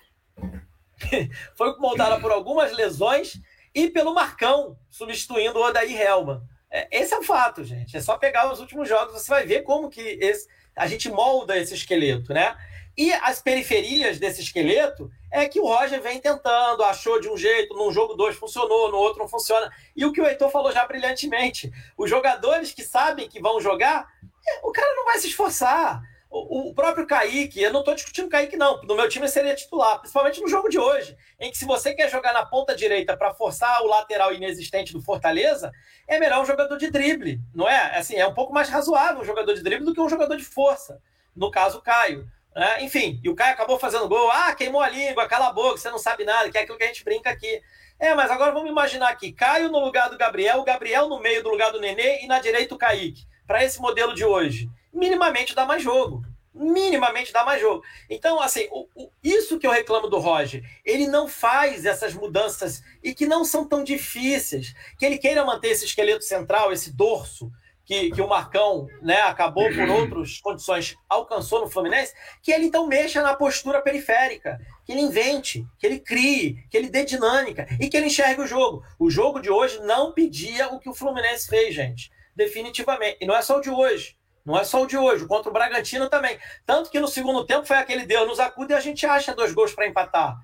foi moldada por algumas lesões e pelo Marcão, substituindo o Odair Helman. É, esse é o fato, gente. É só pegar os últimos jogos, você vai ver como que esse, a gente molda esse esqueleto, né? E as periferias desse esqueleto é que o Roger vem tentando, achou de um jeito, num jogo dois funcionou, no outro não funciona. E o que o Heitor falou já brilhantemente: os jogadores que sabem que vão jogar, é, o cara não vai se esforçar. O, próprio Kaique, eu não estou discutindo o Kaique, não. No meu time seria titular, principalmente no jogo de hoje, em que se você quer jogar na ponta direita para forçar o lateral inexistente do Fortaleza, é melhor um jogador de drible, não é? Assim, é um pouco mais razoável um jogador de drible do que um jogador de força. No caso, o Caio. É, enfim, e o Caio acabou fazendo gol. Ah, queimou a língua, cala a boca, você não sabe nada, que é aquilo que a gente brinca aqui. É, mas agora vamos imaginar aqui: Caio no lugar do Gabriel, o Gabriel no meio do lugar do Nenê e na direita o Kaique. Para esse modelo de hoje, minimamente dá mais jogo. Minimamente dá mais jogo. Então, assim, o, o, isso que eu reclamo do Roger, ele não faz essas mudanças e que não são tão difíceis. Que ele queira manter esse esqueleto central, esse dorso, que, que o Marcão né, acabou por outras condições, alcançou no Fluminense, que ele então mexa na postura periférica, que ele invente, que ele crie, que ele dê dinâmica e que ele enxergue o jogo. O jogo de hoje não pedia o que o Fluminense fez, gente. Definitivamente. E não é só o de hoje. Não é só o de hoje, contra o Bragantino também. Tanto que no segundo tempo foi aquele Deus nos acuda e a gente acha dois gols para empatar.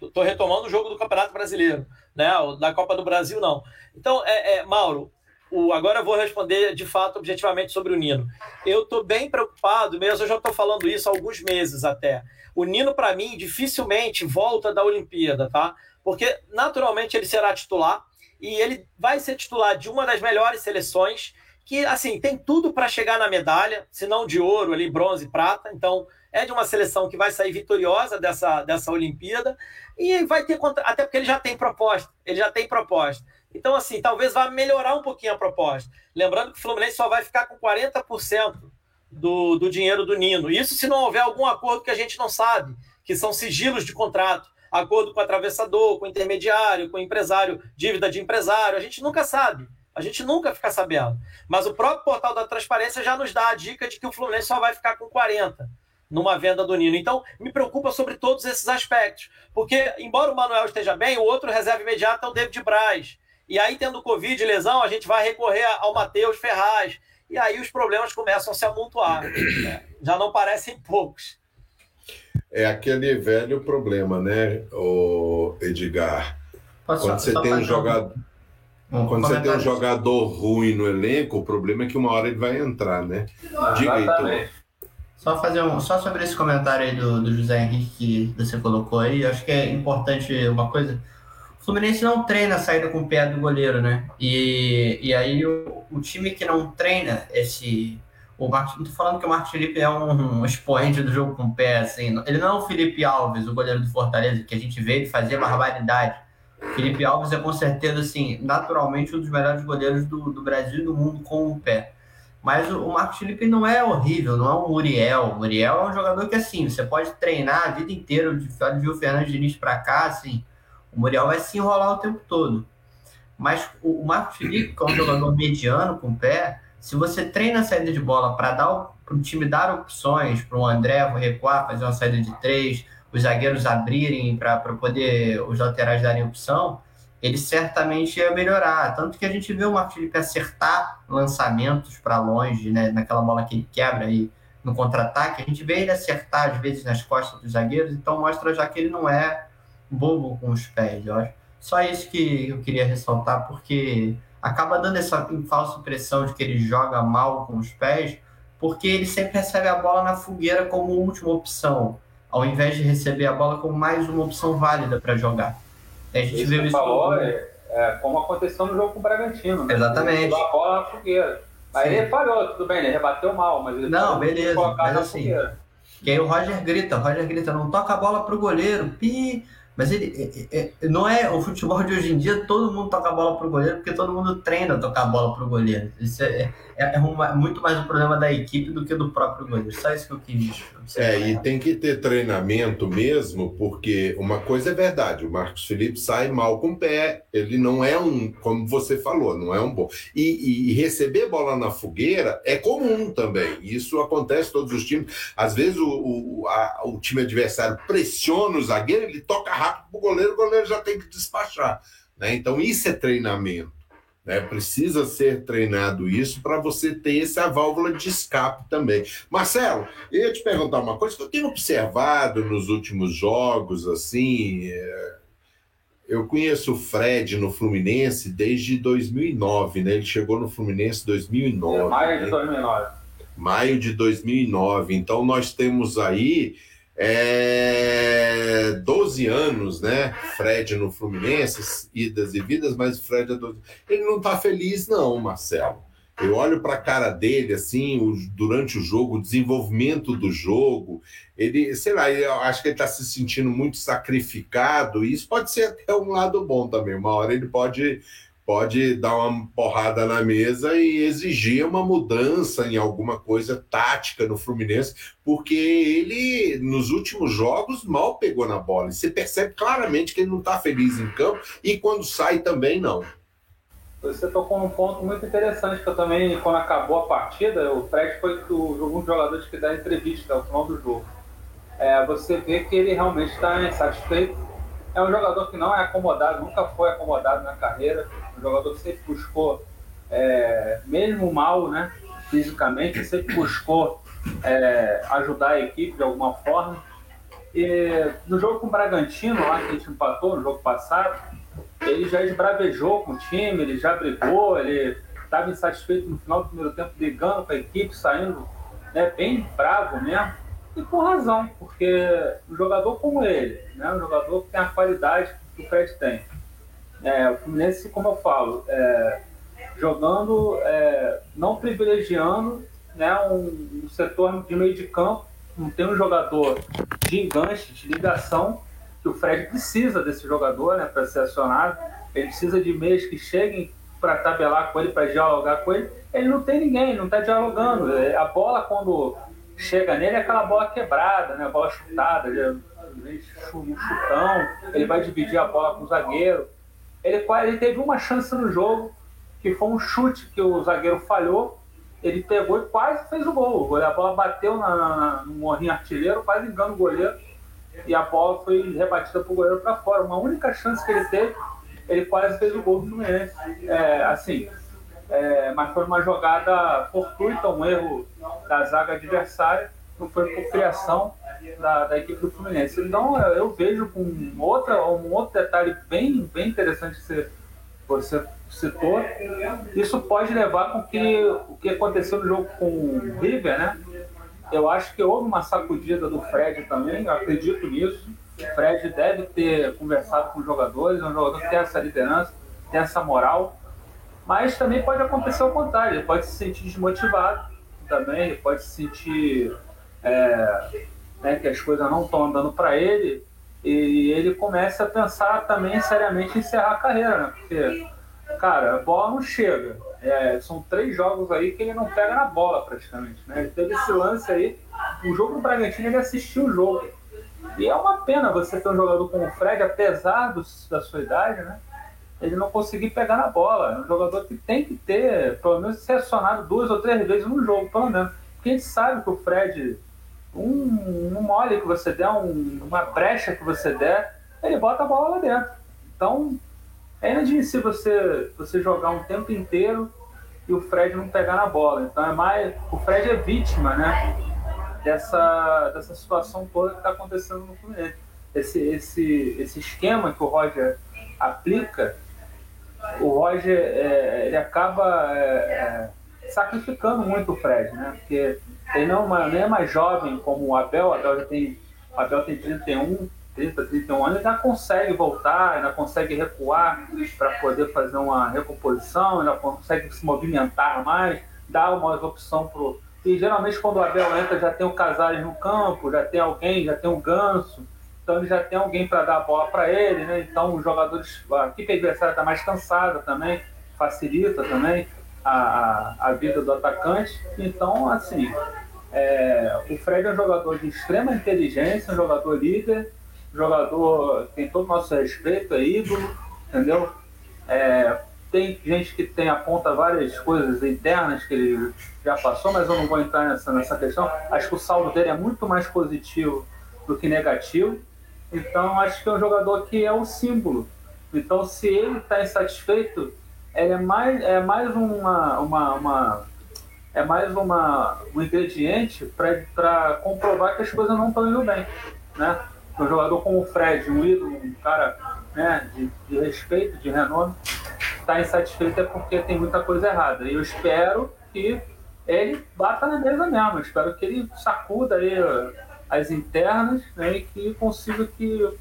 Estou retomando o jogo do Campeonato Brasileiro, né? Da Copa do Brasil, não. Então, é, é Mauro, o, agora eu vou responder de fato objetivamente sobre o Nino. Eu estou bem preocupado, mesmo eu já estou falando isso há alguns meses até. O Nino, para mim, dificilmente volta da Olimpíada, tá? Porque naturalmente ele será titular e ele vai ser titular de uma das melhores seleções que assim tem tudo para chegar na medalha, se não de ouro ali, bronze, prata. Então é de uma seleção que vai sair vitoriosa dessa, dessa Olimpíada e vai ter até porque ele já tem proposta, ele já tem proposta Então, assim, talvez vá melhorar um pouquinho a proposta. Lembrando que o Fluminense só vai ficar com 40% do, do dinheiro do Nino. Isso se não houver algum acordo que a gente não sabe, que são sigilos de contrato. Acordo com o atravessador, com o intermediário, com o empresário, dívida de empresário. A gente nunca sabe. A gente nunca fica sabendo. Mas o próprio portal da transparência já nos dá a dica de que o Fluminense só vai ficar com 40% numa venda do Nino. Então, me preocupa sobre todos esses aspectos. Porque, embora o Manuel esteja bem, o outro reserva imediato é o David Braz. E aí, tendo Covid e lesão, a gente vai recorrer ao Matheus Ferraz. E aí os problemas começam a se amontoar. Né? Já não parecem poucos. É aquele velho problema, né, o Edgar? Posso, quando você tem um jogador. Um quando você tem um jogador ruim no elenco, o problema é que uma hora ele vai entrar, né? Diga aí, Só fazer um, só sobre esse comentário aí do, do José Henrique que você colocou aí, acho que é importante uma coisa. Fluminense não treina a saída com o pé do goleiro, né? E, e aí o, o time que não treina esse. O Martin, não tô falando que o Marcos Felipe é um, um expoente do jogo com o pé, assim. Ele não é o Felipe Alves, o goleiro do Fortaleza, que a gente vê ele fazer barbaridade. Felipe Alves é com certeza, assim, naturalmente um dos melhores goleiros do, do Brasil e do mundo com o pé. Mas o, o Marcos Felipe não é horrível, não é um Muriel. O Muriel é um jogador que, assim, você pode treinar a vida inteira, de, de o Fernando Diniz para cá, assim, o Muriel vai se enrolar o tempo todo. Mas o, Marcos Felipe, que é um jogador mediano com o pé, se você treina a saída de bola para dar para o time dar opções para o André recuar, fazer uma saída de três, os zagueiros abrirem para poder os laterais darem opção, ele certamente ia melhorar. Tanto que a gente vê o Marcos Felipe acertar lançamentos para longe, né, naquela bola que ele quebra aí no contra-ataque, a gente vê ele acertar às vezes nas costas dos zagueiros, então mostra já que ele não é bobo com os pés. Eu acho. Só isso que eu queria ressaltar, porque acaba dando essa falsa impressão de que ele joga mal com os pés, porque ele sempre recebe a bola na fogueira como última opção, ao invés de receber a bola como mais uma opção válida para jogar. A gente isso viu isso falou, é, é, como aconteceu no jogo com o Bragantino. Né? Exatamente. Ele a bola na fogueira. Aí Sim. ele falhou, tudo bem, ele rebateu mal, mas ele não, beleza, mas assim, fogueira. que aí o Roger grita, o Roger grita, não toca a bola pro goleiro, pi, mas ele é, é, não é o futebol de hoje em dia, todo mundo toca a bola pro goleiro, porque todo mundo treina tocar a bola pro goleiro. Isso é, é, é uma, muito mais um problema da equipe do que do próprio goleiro. Só isso que eu quis. É, e tem que ter treinamento mesmo, porque uma coisa é verdade, o Marcos Felipe sai mal com o pé, ele não é um, como você falou, não é um bom. E, e, e receber bola na fogueira é comum também. Isso acontece em todos os times. Às vezes o, o, a, o time adversário pressiona o zagueiro, ele toca rápido pro goleiro, o goleiro já tem que despachar. Né? Então, isso é treinamento. Né? Precisa ser treinado isso para você ter essa válvula de escape também. Marcelo, eu ia te perguntar uma coisa que eu tenho observado nos últimos jogos, assim. É... Eu conheço o Fred no Fluminense desde 2009, né? Ele chegou no Fluminense em 2009. É, maio né? de 2009. Maio de 2009. Então nós temos aí é 12 anos, né? Fred no Fluminense, idas e vidas, mas Fred é 12. Ele não tá feliz, não, Marcelo. Eu olho para a cara dele, assim, o, durante o jogo, o desenvolvimento do jogo. Ele, sei lá, eu acho que ele está se sentindo muito sacrificado. E isso pode ser até um lado bom também. Uma hora ele pode pode dar uma porrada na mesa e exigir uma mudança em alguma coisa tática no Fluminense, porque ele, nos últimos jogos, mal pegou na bola. E você percebe claramente que ele não está feliz em campo e quando sai também não. Você tocou num ponto muito interessante que eu também, quando acabou a partida, o Fred foi um dos jogadores que dá entrevista ao final do jogo. É, você vê que ele realmente está insatisfeito. É um jogador que não é acomodado, nunca foi acomodado na carreira um jogador que sempre buscou, é, mesmo mal, né, fisicamente, sempre buscou é, ajudar a equipe de alguma forma. E no jogo com o Bragantino, lá que a gente empatou no jogo passado, ele já esbravejou com o time, ele já brigou, ele estava insatisfeito no final do primeiro tempo, brigando com a equipe, saindo né, bem bravo mesmo. E com razão, porque um jogador como ele, né, um jogador que tem a qualidade que o Fred tem, é, o Fluminense, como eu falo, é, jogando, é, não privilegiando né, um, um, setor de meio de campo, não tem um jogador de enganche, de ligação, que o Fred precisa desse jogador né, para ser acionado. ele precisa de meias que cheguem para tabelar com ele, para dialogar com ele. Ele não tem ninguém, não está dialogando. É, a bola, quando chega nele, é aquela bola quebrada, né? bola chutada, um chutão, ele vai dividir a bola com o zagueiro. Ele, ele teve uma chance no jogo, que foi um chute que o zagueiro falhou, ele pegou e quase fez o gol. A bola bateu na, na, no morrinho artilheiro, quase engano o goleiro, e a bola foi rebatida para o goleiro para fora. Uma única chance que ele teve, ele quase fez o gol do Fluminense. É, assim, é, mas foi uma jogada fortuita, um erro da zaga adversária, foi por criação da, da equipe do Fluminense. Então eu vejo com outra, um outro detalhe bem, bem interessante que você, você citou, isso pode levar com que o que aconteceu no jogo com o River, né? Eu acho que houve uma sacudida do Fred também, eu acredito nisso. O Fred deve ter conversado com os jogadores, é um jogador que tem essa liderança, tem essa moral, mas também pode acontecer o contrário, ele pode se sentir desmotivado também, ele pode se sentir é, né, que as coisas não estão andando para ele e ele começa a pensar também seriamente em encerrar a carreira, né? Porque, cara, a bola não chega. É, são três jogos aí que ele não pega na bola praticamente, né? Ele teve esse lance aí, o jogo do Bragantino ele assistiu o jogo. E é uma pena você ter um jogador como o Fred, apesar do, da sua idade, né? Ele não conseguir pegar na bola. É um jogador que tem que ter, pelo menos, ser acionado duas ou três vezes no jogo, pelo menos. Porque a gente sabe que o Fred, um, um mole que você der, um, uma brecha que você der, ele bota a bola lá dentro. Então, é inadmissível você, você jogar um tempo inteiro e o Fred não pegar na bola. Então, é mais. O Fred é vítima, né? Dessa, dessa situação toda que está acontecendo no Fluminense. Esse, esse, esse esquema que o Roger aplica, o Roger é, ele acaba é, é sacrificando muito o Fred, né? Porque ele não, é nem é mais jovem como o Abel, o Abel já tem, Abel tem 31, 30, 31 anos, ainda consegue voltar, ainda consegue recuar para poder fazer uma recomposição, ainda consegue se movimentar mais, dar uma opção pro. E geralmente quando o Abel entra já tem o Casares no campo, já tem alguém, já tem o Ganso, então ele já tem alguém para dar a bola para ele, né? Então os jogadores, a equipe adversária está mais cansada também, facilita também a, a, vida do atacante. Então, assim, é, o Fred é um jogador de extrema inteligência, um jogador líder, jogador tem todo o nosso respeito, é ídolo, entendeu? É, tem gente que tem aponta várias coisas internas que ele já passou, mas eu não vou entrar nessa, nessa questão. Acho que o saldo dele é muito mais positivo do que negativo. Então acho que é um jogador que é um símbolo. Então se ele está insatisfeito, ele é mais, é mais uma, uma, uma é mais uma, um ingrediente para comprovar que as coisas não estão indo bem. Né? Um jogador como o Fred, um ídolo, um cara né, de, de respeito, de renome, está insatisfeito é porque tem muita coisa errada. E eu espero que ele bata na mesa mesmo. Eu espero que ele sacuda aí as internas né, e que consiga que,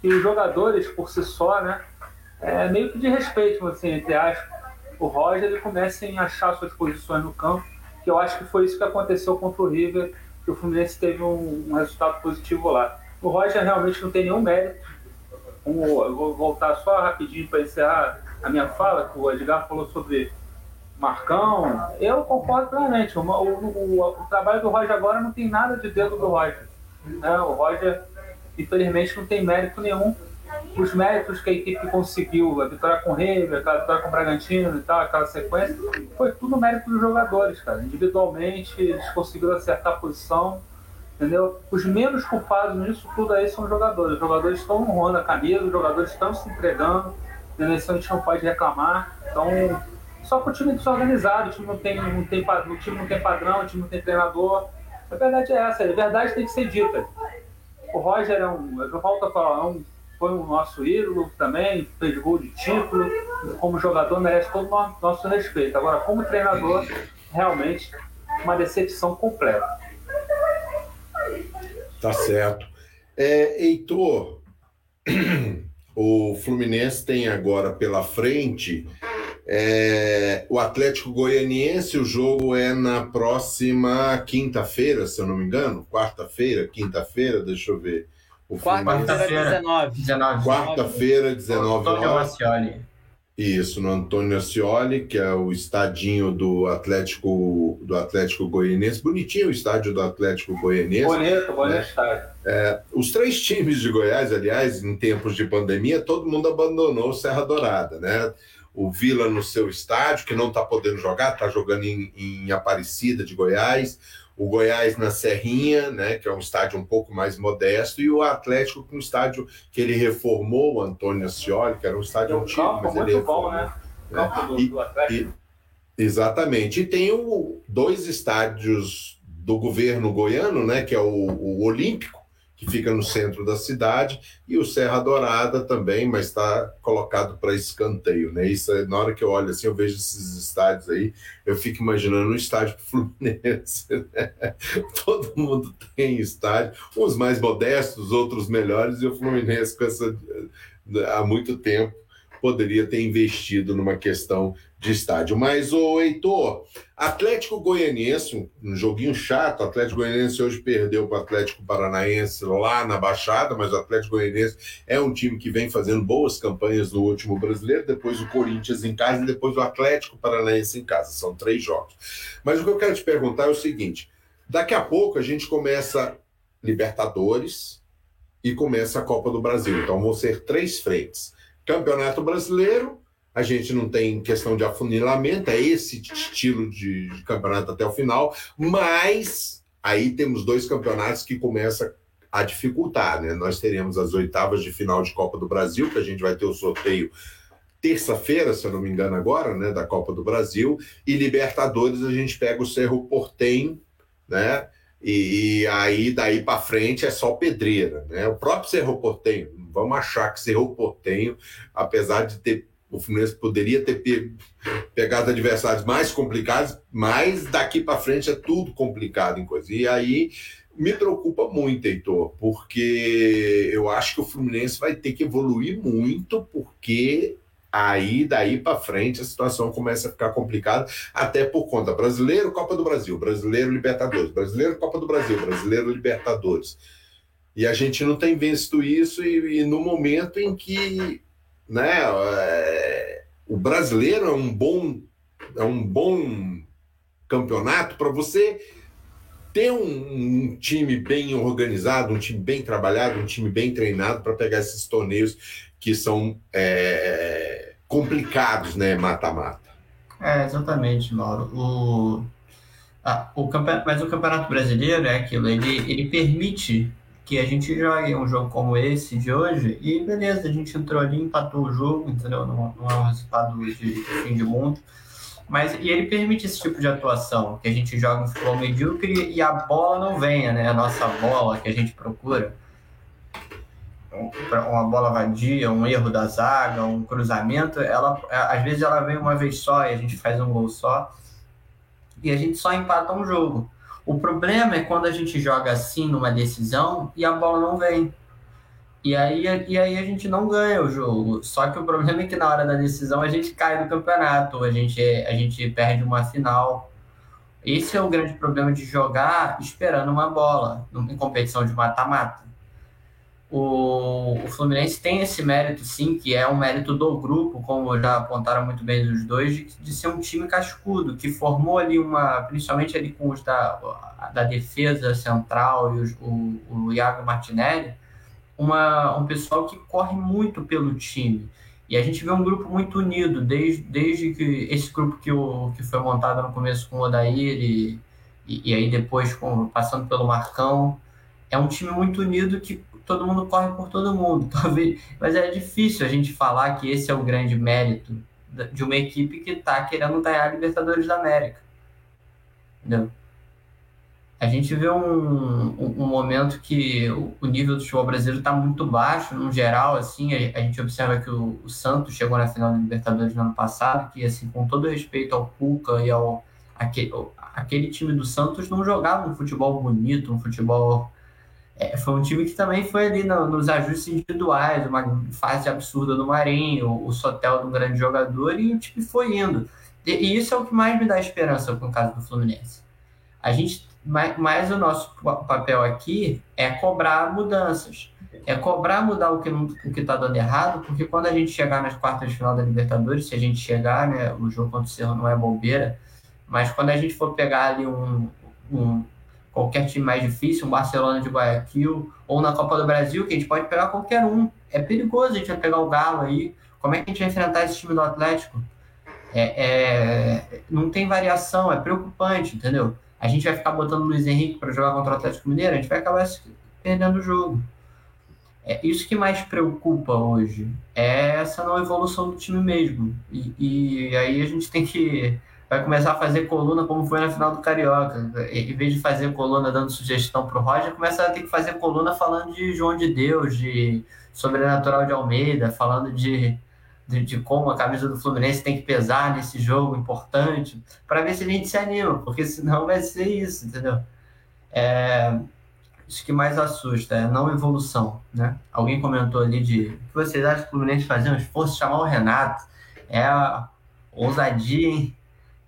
que os jogadores por si só, né, é, meio que de respeito, assim, entre aspas, o Roger ele começa a achar suas posições no campo, que eu acho que foi isso que aconteceu contra o River, que o Fluminense teve um, um resultado positivo lá. O Roger realmente não tem nenhum mérito. Um, eu vou voltar só rapidinho para encerrar a minha fala, que o Edgar falou sobre Marcão. Eu concordo plenamente. O, o, o, o, trabalho do Roger agora não tem nada de dedo do Roger. Né? O Roger, infelizmente, não tem mérito nenhum os méritos que a equipe conseguiu, a vitória com o River, a vitória com o Bragantino e tal, aquela sequência, foi tudo mérito dos jogadores, cara. Individualmente, eles conseguiram acertar a posição, entendeu? Os menos culpados nisso tudo aí são os jogadores. Os jogadores estão honrando a camisa, os jogadores estão se entregando, entendeu? Isso a gente não pode reclamar. Então, só que o time desorganizado, o time não tem, não tem, o time não tem padrão, o time não tem treinador. A verdade é essa, a verdade tem que ser dita. O Roger é um, eu volto a falar, é um foi o nosso ídolo também, fez gol de título, como jogador merece todo o nosso respeito. Agora, como treinador, realmente uma decepção completa. Tá certo. É, Heitor, o Fluminense tem agora pela frente é, o Atlético Goianiense, o jogo é na próxima quinta-feira, se eu não me engano, quarta-feira, quinta-feira, deixa eu ver Quarta-feira, 19. 19. Quarta-feira, 19 horas. Antônio Isso, no Antônio Ascioli, que é o estadinho do Atlético do Atlético Goianiense. Bonitinho o estádio do Atlético Goianiense. Bonito, bonito né? estádio. É, os três times de Goiás, aliás, em tempos de pandemia, todo mundo abandonou Serra Dourada, né? O Vila no seu estádio, que não está podendo jogar, está jogando em, em Aparecida de Goiás o Goiás na Serrinha, né, que é um estádio um pouco mais modesto, e o Atlético com um estádio que ele reformou, o Antônio Ascioli, que era um estádio um antigo, mas ele reformou. Bom, né? né? Do, do e, exatamente. E tem o, dois estádios do governo goiano, né, que é o, o Olímpico, fica no centro da cidade, e o Serra Dourada também, mas está colocado para escanteio, né? Isso, na hora que eu olho assim, eu vejo esses estádios aí, eu fico imaginando um estádio Fluminense, né? Todo mundo tem estádio, uns mais modestos, outros melhores, e o Fluminense com essa há muito tempo poderia ter investido numa questão de estádio. Mas, o Heitor, Atlético Goianiense, um joguinho chato, Atlético Goianiense hoje perdeu para o Atlético Paranaense lá na Baixada, mas o Atlético Goianiense é um time que vem fazendo boas campanhas no último brasileiro, depois o Corinthians em casa e depois o Atlético Paranaense em casa. São três jogos. Mas o que eu quero te perguntar é o seguinte: daqui a pouco a gente começa Libertadores e começa a Copa do Brasil. Então vão ser três frentes Campeonato Brasileiro, a gente não tem questão de afunilamento, é esse estilo de, de campeonato até o final, mas aí temos dois campeonatos que começam a dificultar, né? Nós teremos as oitavas de final de Copa do Brasil, que a gente vai ter o sorteio terça-feira, se eu não me engano agora, né, da Copa do Brasil, e Libertadores a gente pega o Cerro Portenho, né? E, aí daí para frente é só pedreira, né? O próprio Cerro Portenho, vamos achar que Cerro Portenho, apesar de ter o Fluminense poderia ter pegado adversários mais complicados, mas daqui para frente é tudo complicado em coisa. E aí me preocupa muito, Heitor, porque eu acho que o Fluminense vai ter que evoluir muito, porque aí daí para frente a situação começa a ficar complicada, até por conta brasileiro, Copa do Brasil, brasileiro, Libertadores, brasileiro, Copa do Brasil, brasileiro, Libertadores. E a gente não tem visto isso, e, e no momento em que né, é, o brasileiro é um bom, é um bom campeonato para você ter um, um, time bem organizado, um time bem trabalhado, um time bem treinado para pegar esses torneios que são é, complicados, né, mata-mata. É, exatamente, Mauro. O, a, o mas o Campeonato Brasileiro é aquilo, ele, ele permite que a gente jogue um jogo como esse de hoje e beleza, a gente entrou ali, empatou o jogo, entendeu? Não, não é um resultado de, fim de mundo. Mas e ele permite esse tipo de atuação, que a gente joga um futebol medíocre e a bola não venha, né? A nossa bola que a gente procura. Uma bola vadia, um erro da zaga, um cruzamento, ela às vezes ela vem uma vez só e a gente faz um gol só. E a gente só empata um jogo. O problema é quando a gente joga assim numa decisão e a bola não vem. E aí, e aí a gente não ganha o jogo. Só que o problema é que na hora da decisão a gente cai do campeonato, a gente, a gente perde uma final. Esse é o grande problema de jogar esperando uma bola em competição de mata-mata o, o Fluminense tem esse mérito, sim, que é um mérito do grupo, como já apontaram muito bem os dois, de, de ser um time cascudo, que formou ali uma, principalmente ali com os da, da defesa central e os, o, o Iago Martinelli, uma, um pessoal que corre muito pelo time. E a gente vê um grupo muito unido, desde, desde que esse grupo que, o, que foi montado no começo com o Odair e, e, e aí depois com, passando pelo Marcão. É um time muito unido que todo mundo corre por todo mundo, talvez. Mas é difícil a gente falar que esse é o grande mérito de uma equipe que está querendo ganhar a Libertadores da América. Entendeu? A gente vê um, um, um momento que o, nível do futebol brasileiro está muito baixo, no geral, assim, a, a gente observa que o, o, Santos chegou na final da Libertadores no ano passado, que, assim, com todo respeito ao Cuca e ao aquele, aquele time do Santos não jogava um futebol bonito, um futebol é, foi um time que também foi ali no, nos ajustes individuais, uma fase absurda do Marinho, o Sotel de um grande jogador, e o time foi indo. E, e, isso é o que mais me dá esperança com o caso do Fluminense. A gente, mais, mais o nosso papel aqui é cobrar mudanças. é cobrar mudar o que o que está dando errado, porque quando a gente chegar nas quartas de final da Libertadores, se a gente chegar, né, o jogo contra o Cerro não é bobeira, mas quando a gente for pegar ali um, um qualquer time mais difícil, um Barcelona de Guayaquil, ou na Copa do Brasil, que a gente pode pegar qualquer um. É perigoso a gente pegar o Galo aí. Como é que a gente vai enfrentar esse time do Atlético? É, é, não tem variação, é preocupante, entendeu? A gente vai ficar botando o Luiz Henrique para jogar contra o Atlético Mineiro, a gente vai acabar perdendo o jogo. É isso que mais preocupa hoje. É essa não evolução do time mesmo. E, e aí a gente tem que vai começar a fazer coluna como foi na final do Carioca. Em vez de fazer coluna dando sugestão para o Roger, começa a ter que fazer coluna falando de João de Deus, de Sobrenatural de Almeida, falando de, de, de como a camisa do Fluminense tem que pesar nesse jogo importante, para ver se a gente se anima, porque senão vai ser isso, entendeu? É, isso que mais assusta, é não evolução, né? Alguém comentou ali de o que vocês acham que o Fluminense fazer um esforço chamar o Renato? É a ousadia, hein?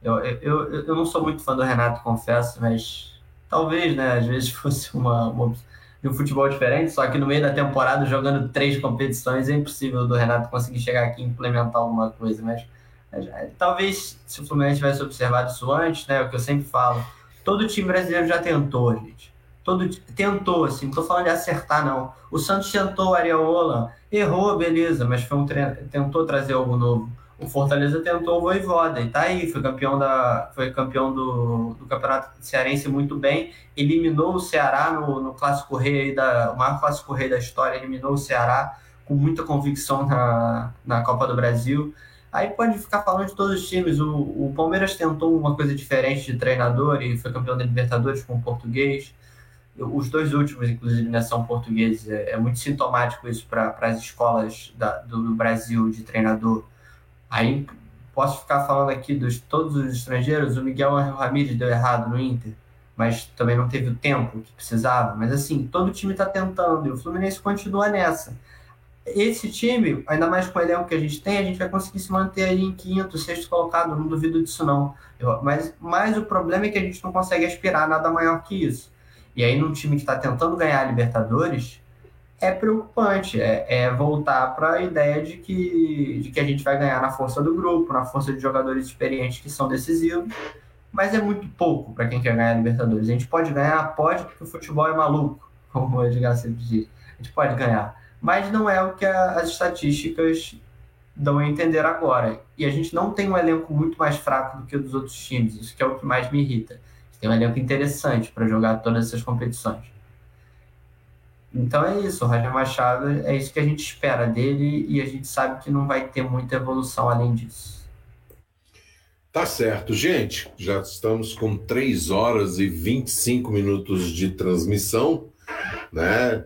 Eu, eu, eu não sou muito fã do Renato, confesso, mas talvez, né? Às vezes fosse uma, uma de um futebol diferente, só que no meio da temporada, jogando três competições, é impossível do Renato conseguir chegar aqui e implementar alguma coisa, mas, mas é, talvez se o Fluminense tivesse observado isso antes, né? O que eu sempre falo, todo time brasileiro já tentou, gente todo tentou, assim, não tô falando de acertar, não. O Santos tentou o Areola, errou, beleza, mas foi um treino, tentou trazer algo novo. O Fortaleza tentou o Voivoda e tá aí, foi campeão, da, foi campeão do, do Campeonato Cearense muito bem, eliminou o Ceará no, no Clássico Rei, da, o maior Clássico Rei da história, eliminou o Ceará com muita convicção na, na Copa do Brasil. Aí pode ficar falando de todos os times. O, o Palmeiras tentou uma coisa diferente de treinador e foi campeão da Libertadores com o português os dois últimos, inclusive, né, são portugueses. É, é muito sintomático isso para as escolas da, do, do, Brasil de treinador. Aí posso ficar falando aqui dos todos os estrangeiros. O Miguel Ramírez deu errado no Inter, mas também não teve o tempo que precisava. Mas assim, todo time está tentando e o Fluminense continua nessa. Esse time, ainda mais com o elenco que a gente tem, a gente vai conseguir se manter aí em quinto, sexto colocado, não duvido disso não. Eu, mas, mas o problema é que a gente não consegue aspirar nada maior que isso. E aí, num time que está tentando ganhar a Libertadores, é preocupante. É, é voltar para a ideia de que, de que a gente vai ganhar na força do grupo, na força de jogadores experientes que são decisivos, mas é muito pouco para quem quer ganhar a Libertadores. A gente pode ganhar, pode, porque o futebol é maluco, como o Edgar sempre diz. A gente pode ganhar, mas não é o que a, as estatísticas dão a entender agora. E a gente não tem um elenco muito mais fraco do que o dos outros times, isso que é o que mais me irrita tem um elenco interessante para jogar todas essas competições. Então é isso, o Roger Machado é isso que a gente espera dele e a gente sabe que não vai ter muita evolução além disso. Tá certo, gente. Já estamos com 3 horas e 25 minutos de transmissão, né?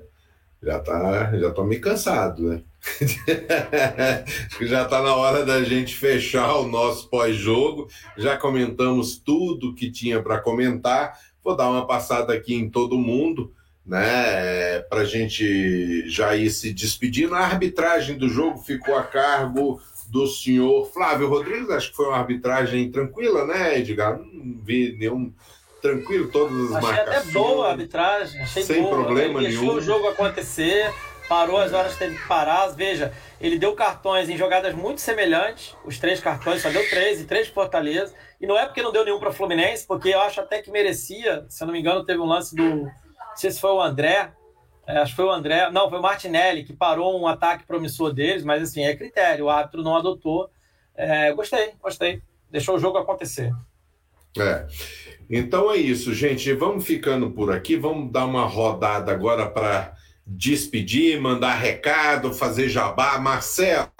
Já tá, já tô meio cansado, né? Acho que já está na hora da gente fechar o nosso pós-jogo. Já comentamos tudo que tinha para comentar. Vou dar uma passada aqui em todo mundo, né? Para a gente já ir se despedindo. A arbitragem do jogo ficou a cargo do senhor Flávio Rodrigues. Acho que foi uma arbitragem tranquila, né, Edgar? Não vi nenhum tranquilo todas as achei marcações. Achei até boa a arbitragem, achei sem boa. problema Ele nenhum. Deixou o jogo acontecer parou as horas que teve que parar. Veja, ele deu cartões em jogadas muito semelhantes, os três cartões, só deu três e três Fortaleza. E não é porque não deu nenhum para Fluminense, porque eu acho até que merecia. Se eu não me engano, teve um lance do. Não sei se foi o André. É, acho que foi o André. Não, foi o Martinelli que parou um ataque promissor deles, mas assim, é critério. O árbitro não adotou. É, gostei, gostei. Deixou o jogo acontecer. É. Então é isso, gente. Vamos ficando por aqui. Vamos dar uma rodada agora para despedir, mandar recado, fazer jabá. Marcelo.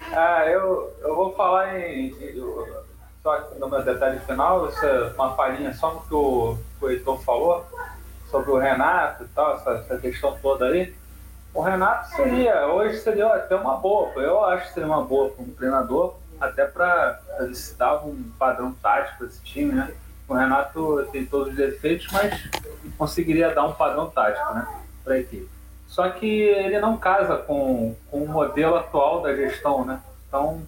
Ah, eu, eu vou falar em. Só no meu detalhe final, essa, uma palhinha só no que o, o Heitor falou, sobre o Renato e tal, essa, essa questão toda aí. O Renato seria, hoje seria até uma boa, eu acho que seria uma boa como treinador, até para elicitar um padrão tático desse time, né? O Renato tem todos os defeitos, mas conseguiria dar um padrão tático né, para a equipe. Só que ele não casa com, com o modelo atual da gestão, né? Então,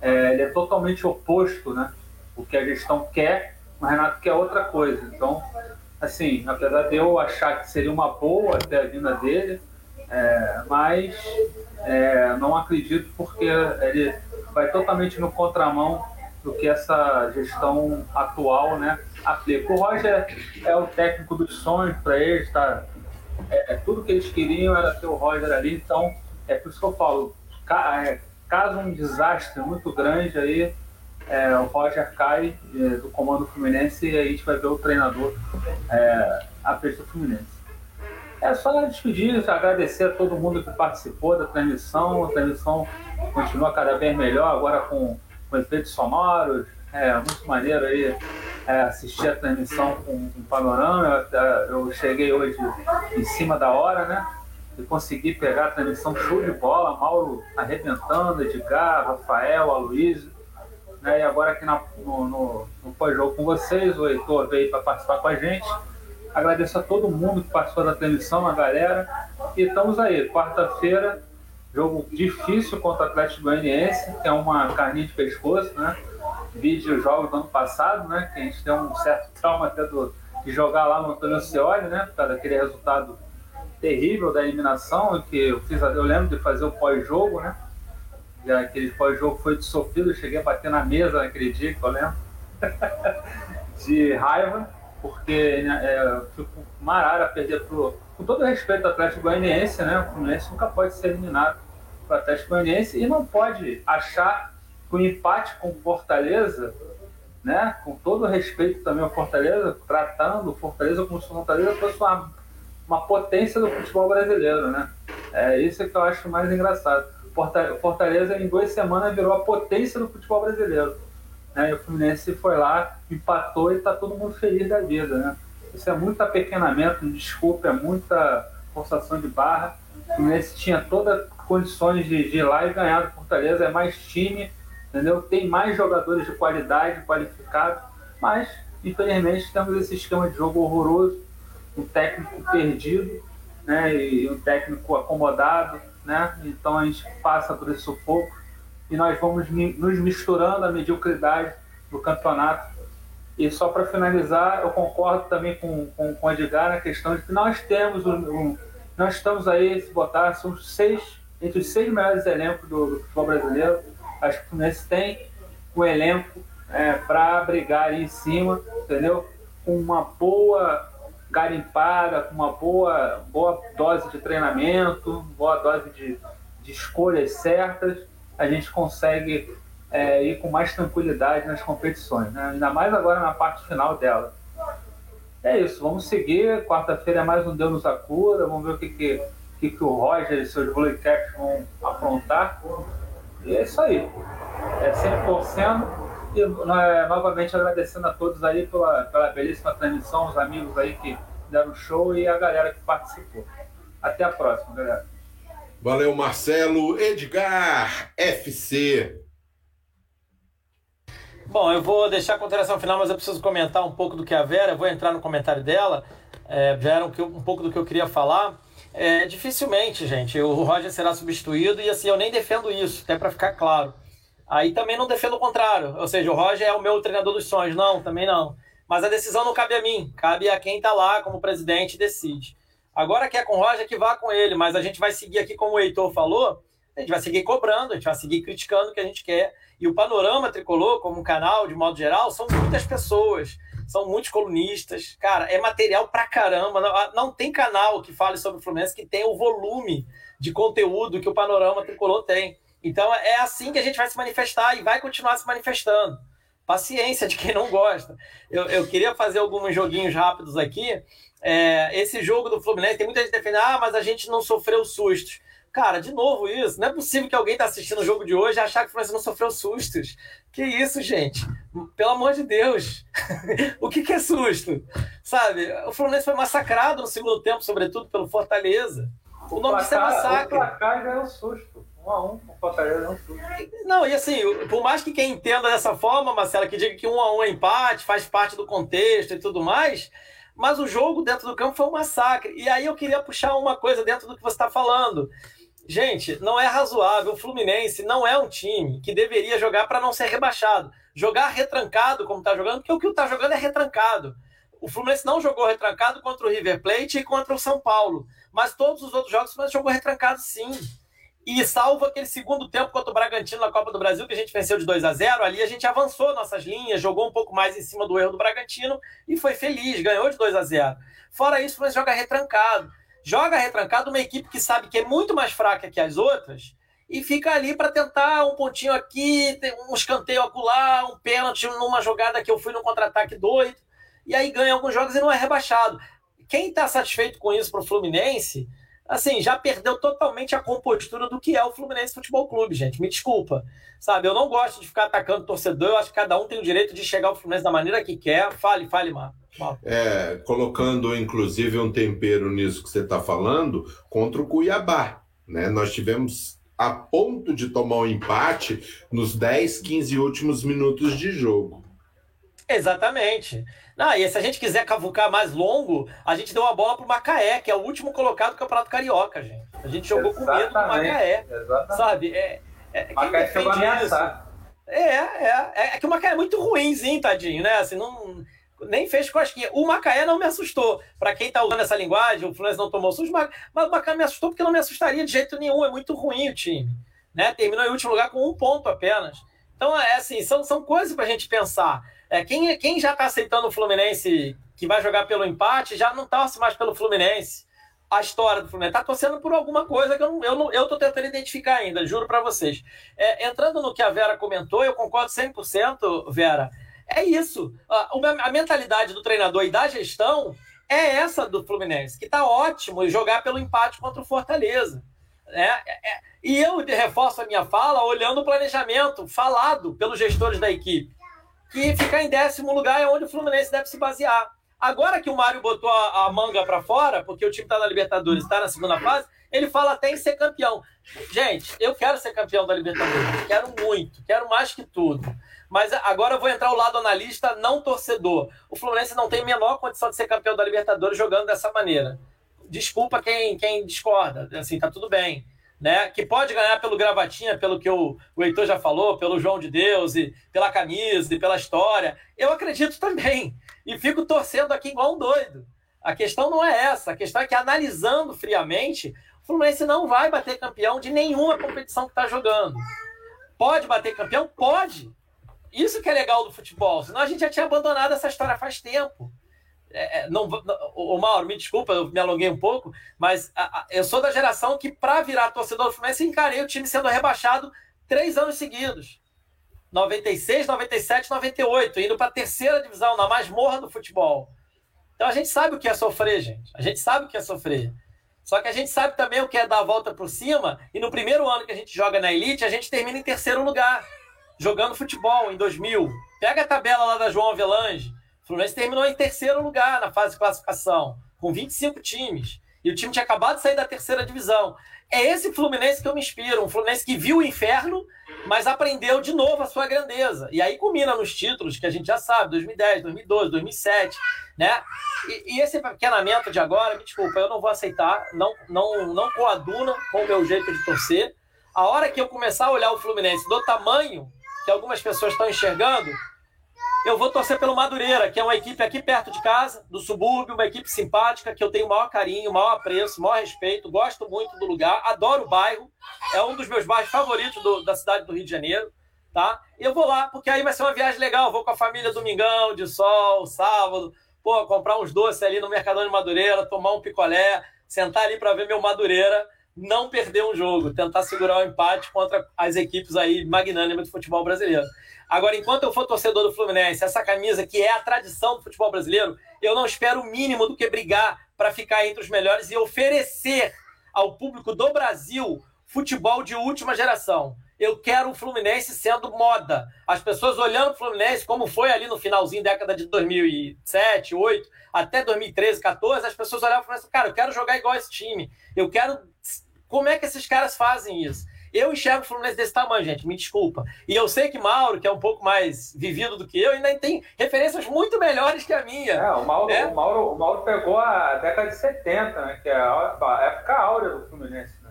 é, ele é totalmente oposto, né? O que a gestão quer, o Renato quer outra coisa. Então, assim, apesar de eu achar que seria uma boa até a vinda dele, é, mas é, não acredito porque ele vai totalmente no contramão do que essa gestão atual né, aplica. O Roger é o técnico dos sonhos para eles, tá? É, é, tudo que eles queriam era ter o Roger ali, então é por isso que eu falo, é, caso um desastre muito grande aí, é, o Roger cai é, do comando Fluminense e aí a gente vai ver o treinador é, à frente do Fluminense. É só despedir, agradecer a todo mundo que participou da transmissão. A transmissão continua cada vez melhor, agora com, com efeitos sonoros. É muito maneiro aí é, assistir a transmissão com, com panorama. Eu, eu, cheguei hoje em cima da hora, né? E consegui pegar a transmissão show de bola. Mauro arrebentando, Edgar, Rafael, Aloysio. Né? E agora aqui na, no, no, no pós-jogo com vocês, o Heitor veio para participar com a gente. Agradeço a todo mundo que participou da transmissão, a galera. E estamos aí, quarta-feira, jogo difícil contra o Atlético Goianiense, que é uma carninha de pescoço, né? Vídeo jogos do ano passado, né? Que a gente tem um certo trauma até do, de jogar lá no Antônio Cioli, né? Por causa daquele resultado terrível da eliminação, que eu fiz, eu lembro de fazer o pós-jogo, né? E aquele pós-jogo foi de sofrido, eu cheguei a bater na mesa naquele dia, que eu lembro. de raiva porque né, é, fico marara perder pro. Com todo respeito ao Atlético Goianiense, né? O Fluminense nunca pode ser eliminado para o Atlético Goianiense e não pode achar que o empate com o Fortaleza, né? Com todo respeito também ao Fortaleza, tratando o Fortaleza como se o Fortaleza fosse uma, uma potência do futebol brasileiro, né? É isso que eu acho mais engraçado. Fortaleza em duas semanas virou a potência do futebol brasileiro. Né? E o Fluminense foi lá, empatou e está todo mundo feliz da vida. Né? Isso é muito apequenamento, desculpa, é muita forçação de barra. O Fluminense tinha todas as condições de, de ir lá e ganhar do Fortaleza, é mais time, entendeu? tem mais jogadores de qualidade, qualificados, mas infelizmente temos esse esquema de jogo horroroso, um técnico perdido né? e um técnico acomodado. Né? Então a gente passa por esse sufoco e nós vamos nos misturando à mediocridade do campeonato. E só para finalizar, eu concordo também com, com, com o Edgar na questão de que nós temos um, um, nós estamos aí, se botar, são seis, entre os seis melhores elencos do, do futebol brasileiro. Acho que o Fluminense tem um elenco é, para brigar ali em cima, entendeu? Com uma boa garimpada, com uma boa, boa dose de treinamento, boa dose de, de escolhas certas a gente consegue é, ir com mais tranquilidade nas competições, né? ainda mais agora na parte final dela. É isso, vamos seguir. Quarta-feira é mais um Deus nos acuda, vamos ver o que, que, que, que o Roger e seus Blue Caps vão aprontar. E é isso aí. É sempre torcendo. E é, novamente agradecendo a todos aí pela, pela belíssima transmissão, os amigos aí que deram show e a galera que participou. Até a próxima, galera. Valeu, Marcelo. Edgar, FC. Bom, eu vou deixar a consideração final, mas eu preciso comentar um pouco do que a Vera, eu vou entrar no comentário dela, é, já era um, um, pouco do que eu queria falar. É, dificilmente, gente, o Roger será substituído e assim, eu nem defendo isso, até para ficar claro. Aí também não defendo o contrário, ou seja, o Roger é o meu treinador dos sonhos, não, também não. Mas a decisão não cabe a mim, cabe a quem está lá como presidente e decide. Agora quer com o Roger, que vá com ele, mas a gente vai seguir aqui, como o Heitor falou, a gente vai seguir cobrando, a gente vai seguir criticando o que a gente quer. E o Panorama Tricolor, como canal, de modo geral, são muitas pessoas, são muitos colunistas. Cara, é material pra caramba. Não, ah, não tem canal que fale sobre o Fluminense que tenha o volume de conteúdo que o Panorama Tricolor tem. Então é assim que a gente vai se manifestar e vai continuar se manifestando. Paciência de quem não gosta. Eu, eu queria fazer alguns joguinhos rápidos aqui é, esse jogo do Fluminense, tem muita gente defendendo, ah, mas a gente não sofreu sustos. Cara, de novo isso. Não é possível que alguém tá assistindo o jogo de hoje e achar que o Fluminense não sofreu sustos. Que isso, gente? Pelo amor de Deus. o que, que é susto? Sabe? O Fluminense foi massacrado no segundo tempo, sobretudo pelo Fortaleza. O, o nome disso é massacre. O placar já é um susto. A o Fortaleza susto. Não, e assim, por mais que quem entenda dessa forma, Marcela, que diga que um a um é empate, faz parte do contexto e tudo mais, mas o jogo dentro do campo foi um massacre. E aí eu queria puxar uma coisa dentro do que você está falando. Gente, não é razoável. O Fluminense não é um time que deveria jogar para não ser rebaixado. Jogar retrancado, como está jogando, porque o que está jogando é retrancado. O Fluminense não jogou retrancado contra o River Plate e contra o São Paulo. Mas todos os outros jogos o Fluminense jogou retrancado sim. E salvo aquele segundo tempo contra o Bragantino na Copa do Brasil, que a gente venceu de 2 a 0 ali a gente avançou nossas linhas, jogou um pouco mais em cima do erro do Bragantino e foi feliz, ganhou de 2 a 0 Fora isso, o Fluminense joga retrancado. Joga retrancado uma equipe que sabe que é muito mais fraca que as outras e fica ali para tentar um pontinho aqui, um escanteio acolá, um pênalti numa jogada que eu fui no contra-ataque doido, e aí ganha alguns jogos e não é rebaixado. Quem está satisfeito com isso para o Fluminense, assim, já perdeu totalmente a compostura do que é o Fluminense Futebol Clube, gente. Me desculpa. Sabe, eu não gosto de ficar atacando torcedor, eu acho que cada um tem o direito de chegar ao Fluminense da maneira que quer. Fale, fale, Marco. É, colocando inclusive um tempero nisso que você está falando, contra o Cuiabá. Né? Nós tivemos a ponto de tomar um empate nos 10, 15 últimos minutos de jogo. Exatamente. Não, e se a gente quiser cavucar mais longo, a gente deu uma bola pro Macaé, que é o último colocado do Campeonato Carioca, gente. A gente jogou Exatamente. com medo do Macaé. Exatamente. Sabe? É, é, Macaé chegou a ameaçar. É, é, é, é que o Macaé é muito ruimzinho, tadinho, né? Assim, não nem fez cosquinha. O Macaé não me assustou. Para quem está usando essa linguagem, o Fluminense não tomou susto, mas, mas o Macaé me assustou porque não me assustaria de jeito nenhum. É muito ruim o time. Né? Terminou em último lugar com um ponto apenas. Então, é assim, são, são coisas para a gente pensar. É, quem, quem já está aceitando o Fluminense que vai jogar pelo empate já não torce mais pelo Fluminense. A história do Fluminense está torcendo por alguma coisa que eu não, eu eu tentando identificar ainda, juro para vocês. É, entrando no que a Vera comentou, eu concordo 100%, Vera. É isso. A, mentalidade do treinador e da gestão é essa do Fluminense, que está ótimo jogar pelo empate contra o Fortaleza. Né? É, é, e eu reforço a minha fala olhando o planejamento falado pelos gestores da equipe, que ficar em décimo lugar é onde o Fluminense deve se basear. Agora que o Mário botou a, a manga para fora, porque o time está na Libertadores, está na segunda fase, ele fala até em ser campeão. Gente, eu quero ser campeão da Libertadores, quero muito, quero mais que tudo. Mas agora eu vou entrar o lado analista, não torcedor. O Fluminense não tem a menor condição de ser campeão da Libertadores jogando dessa maneira. Desculpa quem, quem discorda, assim, tá tudo bem. Né? Que pode ganhar pelo gravatinha, pelo que o, o Heitor já falou, pelo João de Deus, e pela camisa, e pela história. Eu acredito também. E fico torcendo aqui igual um doido. A questão não é essa. A questão é que, analisando friamente, o Fluminense não vai bater campeão de nenhuma competição que está jogando. Pode bater campeão? Pode. Isso que é legal do futebol, senão a gente já tinha abandonado essa história faz tempo. É, é não, o Mauro, me desculpa, eu me alonguei um pouco, mas a, a, eu sou da geração que, para virar torcedor do Fluminense, encarei o time sendo rebaixado três anos seguidos. 96, 97, 98, indo para a terceira divisão, na masmorra do futebol. Então a gente sabe o que é sofrer, gente. A gente sabe o que é sofrer. Só que a gente sabe também o que é dar a volta por cima, e no primeiro ano que a gente joga na elite, a gente termina em terceiro lugar jogando futebol em 2000. Pega a tabela lá da João Avelange. Fluminense terminou em terceiro lugar na fase de classificação, com 25 times. E o time tinha acabado de sair da terceira divisão. É esse Fluminense que eu me inspiro. Um Fluminense que viu o inferno, mas aprendeu de novo a sua grandeza. E aí culmina nos títulos que a gente já sabe: 2010, 2012, 2007. Né? E, e esse pequenamento de agora, me desculpa, eu não vou aceitar. Não, não, não coaduna com o meu jeito de torcer. A hora que eu começar a olhar o Fluminense do tamanho que algumas pessoas estão enxergando, eu vou torcer pelo Madureira, que é uma equipe aqui perto de casa, do subúrbio, uma equipe simpática, que eu tenho o maior carinho, o maior apreço, o maior respeito, gosto muito do lugar, adoro o bairro, é um dos meus bairros favoritos do, da cidade do Rio de Janeiro, tá? Eu vou lá, porque aí vai ser uma viagem legal, vou com a família domingão, de sol, sábado, pô, comprar uns doces ali no Mercadão de Madureira, tomar um picolé, sentar ali para ver meu Madureira, não perder um jogo, tentar segurar o um empate contra as equipes aí magnânimas do futebol brasileiro. Agora, enquanto eu for torcedor do Fluminense, essa camisa que é a tradição do futebol brasileiro, eu não espero o mínimo do que brigar para ficar entre os melhores e oferecer ao público do Brasil futebol de última geração. Eu quero o Fluminense sendo moda. As pessoas olhando o Fluminense, como foi ali no finalzinho da década de 2007, 2008, até 2013, 14, as pessoas olhavam e falavam assim, cara, eu quero jogar igual esse time. Eu quero como é que esses caras fazem isso? Eu enxergo o Fluminense desse tamanho, gente, me desculpa. E eu sei que Mauro, que é um pouco mais vivido do que eu, ainda tem referências muito melhores que a minha. É, o Mauro, né? o Mauro, o Mauro pegou a década de 70, né, que é a época áurea do Fluminense. Né?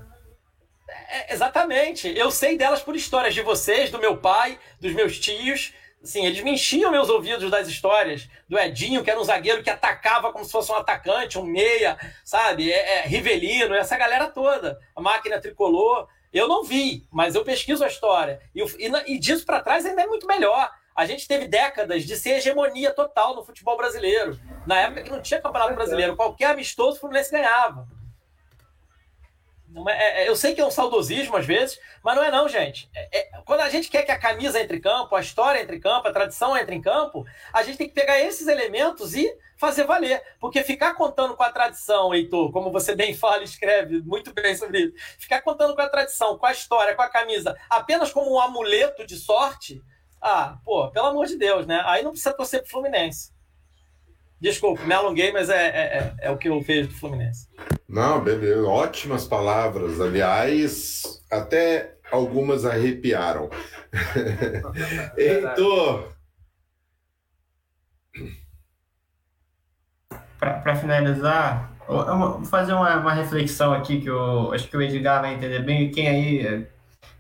É, exatamente. Eu sei delas por histórias de vocês, do meu pai, dos meus tios, Assim, eles me enchiam meus ouvidos das histórias do Edinho, que era um zagueiro que atacava como se fosse um atacante, um meia, sabe? É, é, Rivelino, essa galera toda. A máquina tricolor. Eu não vi, mas eu pesquiso a história. E, e, e disso para trás ainda é muito melhor. A gente teve décadas de ser hegemonia total no futebol brasileiro. Na época que não tinha campeonato brasileiro, qualquer amistoso o Fluminense ganhava. É, é, eu sei que é um saudosismo às vezes, mas não é não, gente. É, é, quando a gente quer que a camisa entre em campo, a história entre em campo, a tradição entre em campo, a gente tem que pegar esses elementos e fazer valer. Porque ficar contando com a tradição, Heitor, como você bem fala e escreve muito bem sobre isso, ficar contando com a tradição, com a história, com a camisa, apenas como um amuleto de sorte, ah, pô, pelo amor de Deus, né? Aí não precisa torcer pro Fluminense. Desculpa, me alonguei, mas é, é, é, é o que eu vejo do Fluminense. Não, beleza. Ótimas palavras. Aliás, até algumas arrepiaram. Heitor. Para finalizar, eu vou fazer uma, uma, reflexão aqui que eu acho que o Edgar vai entender bem. Quem aí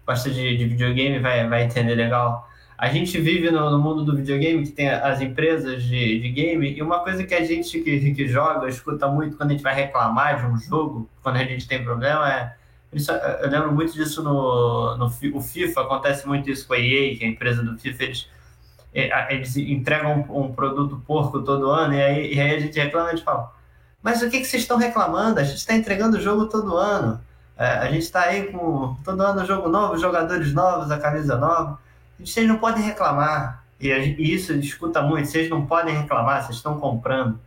gosta de, de videogame vai, vai entender legal a gente vive no, no, mundo do videogame, que tem as empresas de, de game, e uma coisa que a gente que, que joga, escuta muito quando a gente vai reclamar de um jogo, quando a gente tem problema, é. Isso, eu lembro muito disso no, no o FIFA, acontece muito isso com a EA, que é a empresa do FIFA, eles, é, eles entregam um, um produto porco todo ano, e aí, e aí a gente reclama e a gente fala, mas o que, que vocês estão reclamando? A gente está entregando o jogo todo ano. É, a gente está aí com todo ano jogo novo, jogadores novos, a camisa nova vocês não podem reclamar. E, isso escuta muito, vocês não podem reclamar, vocês estão comprando.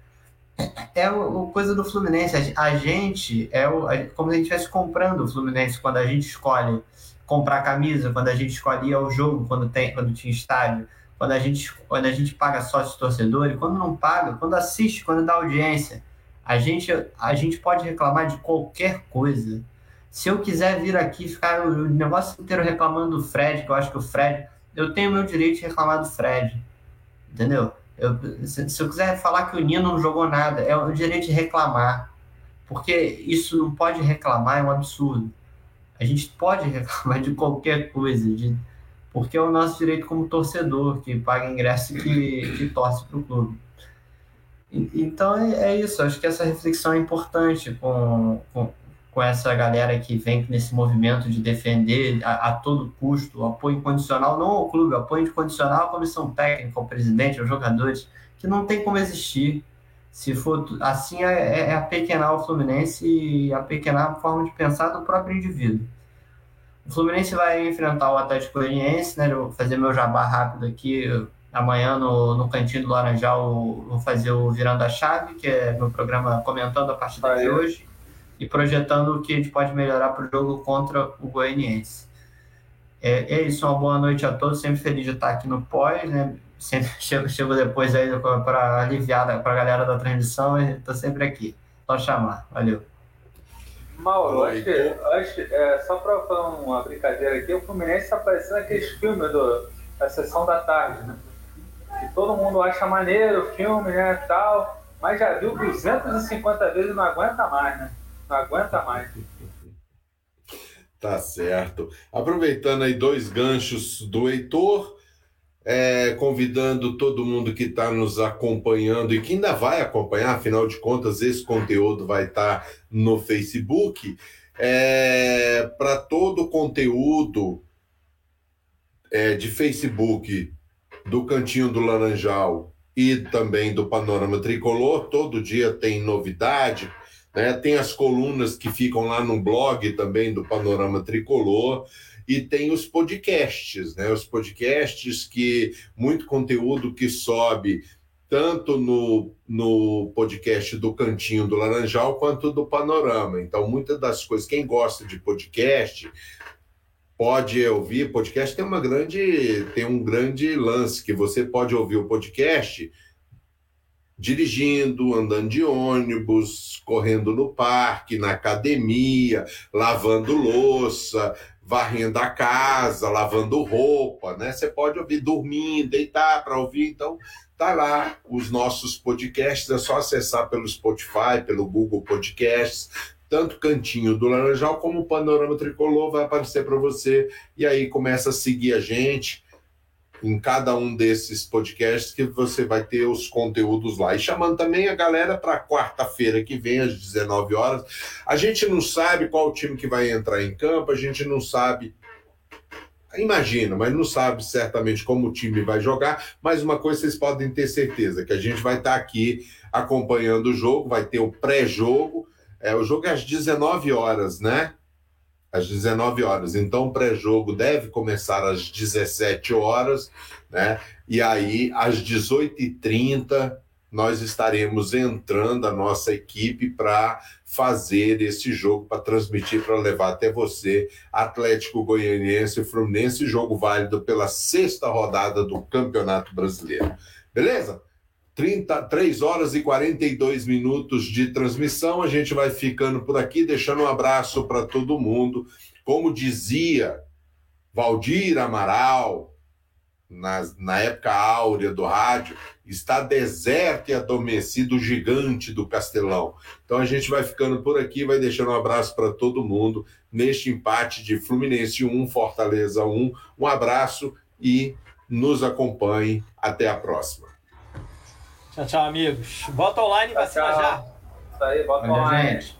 É o, coisa do Fluminense. A, gente é o, como se a gente estivesse comprando o Fluminense quando a gente escolhe comprar camisa, quando a gente escolhe ir ao jogo, quando, tem, quando tinha estádio, quando a gente, quando a gente paga sócio torcedor, e quando não paga, quando assiste, quando dá audiência. A gente, a gente pode reclamar de qualquer coisa. Se eu quiser vir aqui ficar o negócio inteiro reclamando do Fred, que eu acho que o Fred eu tenho meu direito de reclamar do Fred. Entendeu? Eu, se, se, eu quiser falar que o Nino não jogou nada, é o direito de reclamar. Porque isso não pode reclamar, é um absurdo. A gente pode reclamar de qualquer coisa, de, porque é o nosso direito como torcedor, que paga ingresso e que, que torce para o clube. então é, é, isso, acho que essa reflexão é importante com, com, com essa galera que vem nesse movimento de defender a, a, todo custo o apoio incondicional, não ao clube, apoio incondicional à comissão técnica, ao presidente, aos jogadores, que não tem como existir. Se for assim, é, é, é apequenar o Fluminense e apequenar a forma de pensar do próprio indivíduo. O Fluminense vai enfrentar o Atlético Goianiense, né? Eu vou fazer meu jabá rápido aqui. Amanhã no, no Cantinho do Laranjal vou fazer o Virando a Chave, que é meu programa comentando a partida de hoje e projetando o que a gente pode melhorar para o jogo contra o Goianiense. É, é, isso, uma boa noite a todos, sempre feliz de estar aqui no pós, né? Sempre chego, chego depois aí para aliviar para a galera da transmissão e estou sempre aqui. Só chamar, valeu. Mauro, acho que, acho, é, só para falar uma brincadeira aqui, o Fluminense está parecendo aqueles filmes do, da sessão da tarde, né? Que todo mundo acha maneiro o filme, né, tal, mas já viu 250 vezes e não aguenta mais, né? Não aguenta mais. Tá certo. Aproveitando aí dois ganchos do Heitor, é, convidando todo mundo que está nos acompanhando e que ainda vai acompanhar, afinal de contas, esse conteúdo vai estar tá no Facebook. É, Para todo o conteúdo é, de Facebook do Cantinho do Laranjal e também do Panorama Tricolor, todo dia tem novidade, né? Tem as colunas que ficam lá no blog também do Panorama Tricolor e tem os podcasts, né? Os podcasts que muito conteúdo que sobe tanto no, no podcast do Cantinho do Laranjal quanto do Panorama. Então, muitas das coisas, quem gosta de podcast pode ouvir podcast tem uma grande tem um grande lance que você pode ouvir o podcast dirigindo, andando de ônibus, correndo no parque, na academia, lavando louça, varrendo a casa, lavando roupa, né? Você pode ouvir dormindo, deitar para ouvir, então tá lá os nossos podcasts, é só acessar pelo Spotify, pelo Google Podcasts, tanto Cantinho do Laranjal como o Panorama Tricolor vai aparecer para você e aí começa a seguir a gente em cada um desses podcasts que você vai ter os conteúdos lá. E chamando também a galera para quarta-feira que vem, às 19 horas. A gente não sabe qual time que vai entrar em campo, a gente não sabe. Imagina, mas não sabe certamente como o time vai jogar. Mas uma coisa vocês podem ter certeza: que a gente vai estar aqui acompanhando o jogo, vai ter o pré-jogo. É, o jogo é às 19 horas, né? Às 19 horas. Então, o pré-jogo deve começar às 17 horas, né? E aí, às 18h30, nós estaremos entrando a nossa equipe para fazer esse jogo, para transmitir, para levar até você Atlético Goianiense e Fluminense, jogo válido pela sexta rodada do Campeonato Brasileiro. Beleza? 30, 3 horas e 42 minutos de transmissão. A gente vai ficando por aqui, deixando um abraço para todo mundo. Como dizia Valdir Amaral, na, na época áurea do rádio, está deserto e adormecido o gigante do Castelão. Então a gente vai ficando por aqui, vai deixando um abraço para todo mundo neste empate de Fluminense 1, Fortaleza 1. Um abraço e nos acompanhe. Até a próxima. Tchau, tchau, amigos. Bota online e vacina já. Isso aí, bota online. Gente.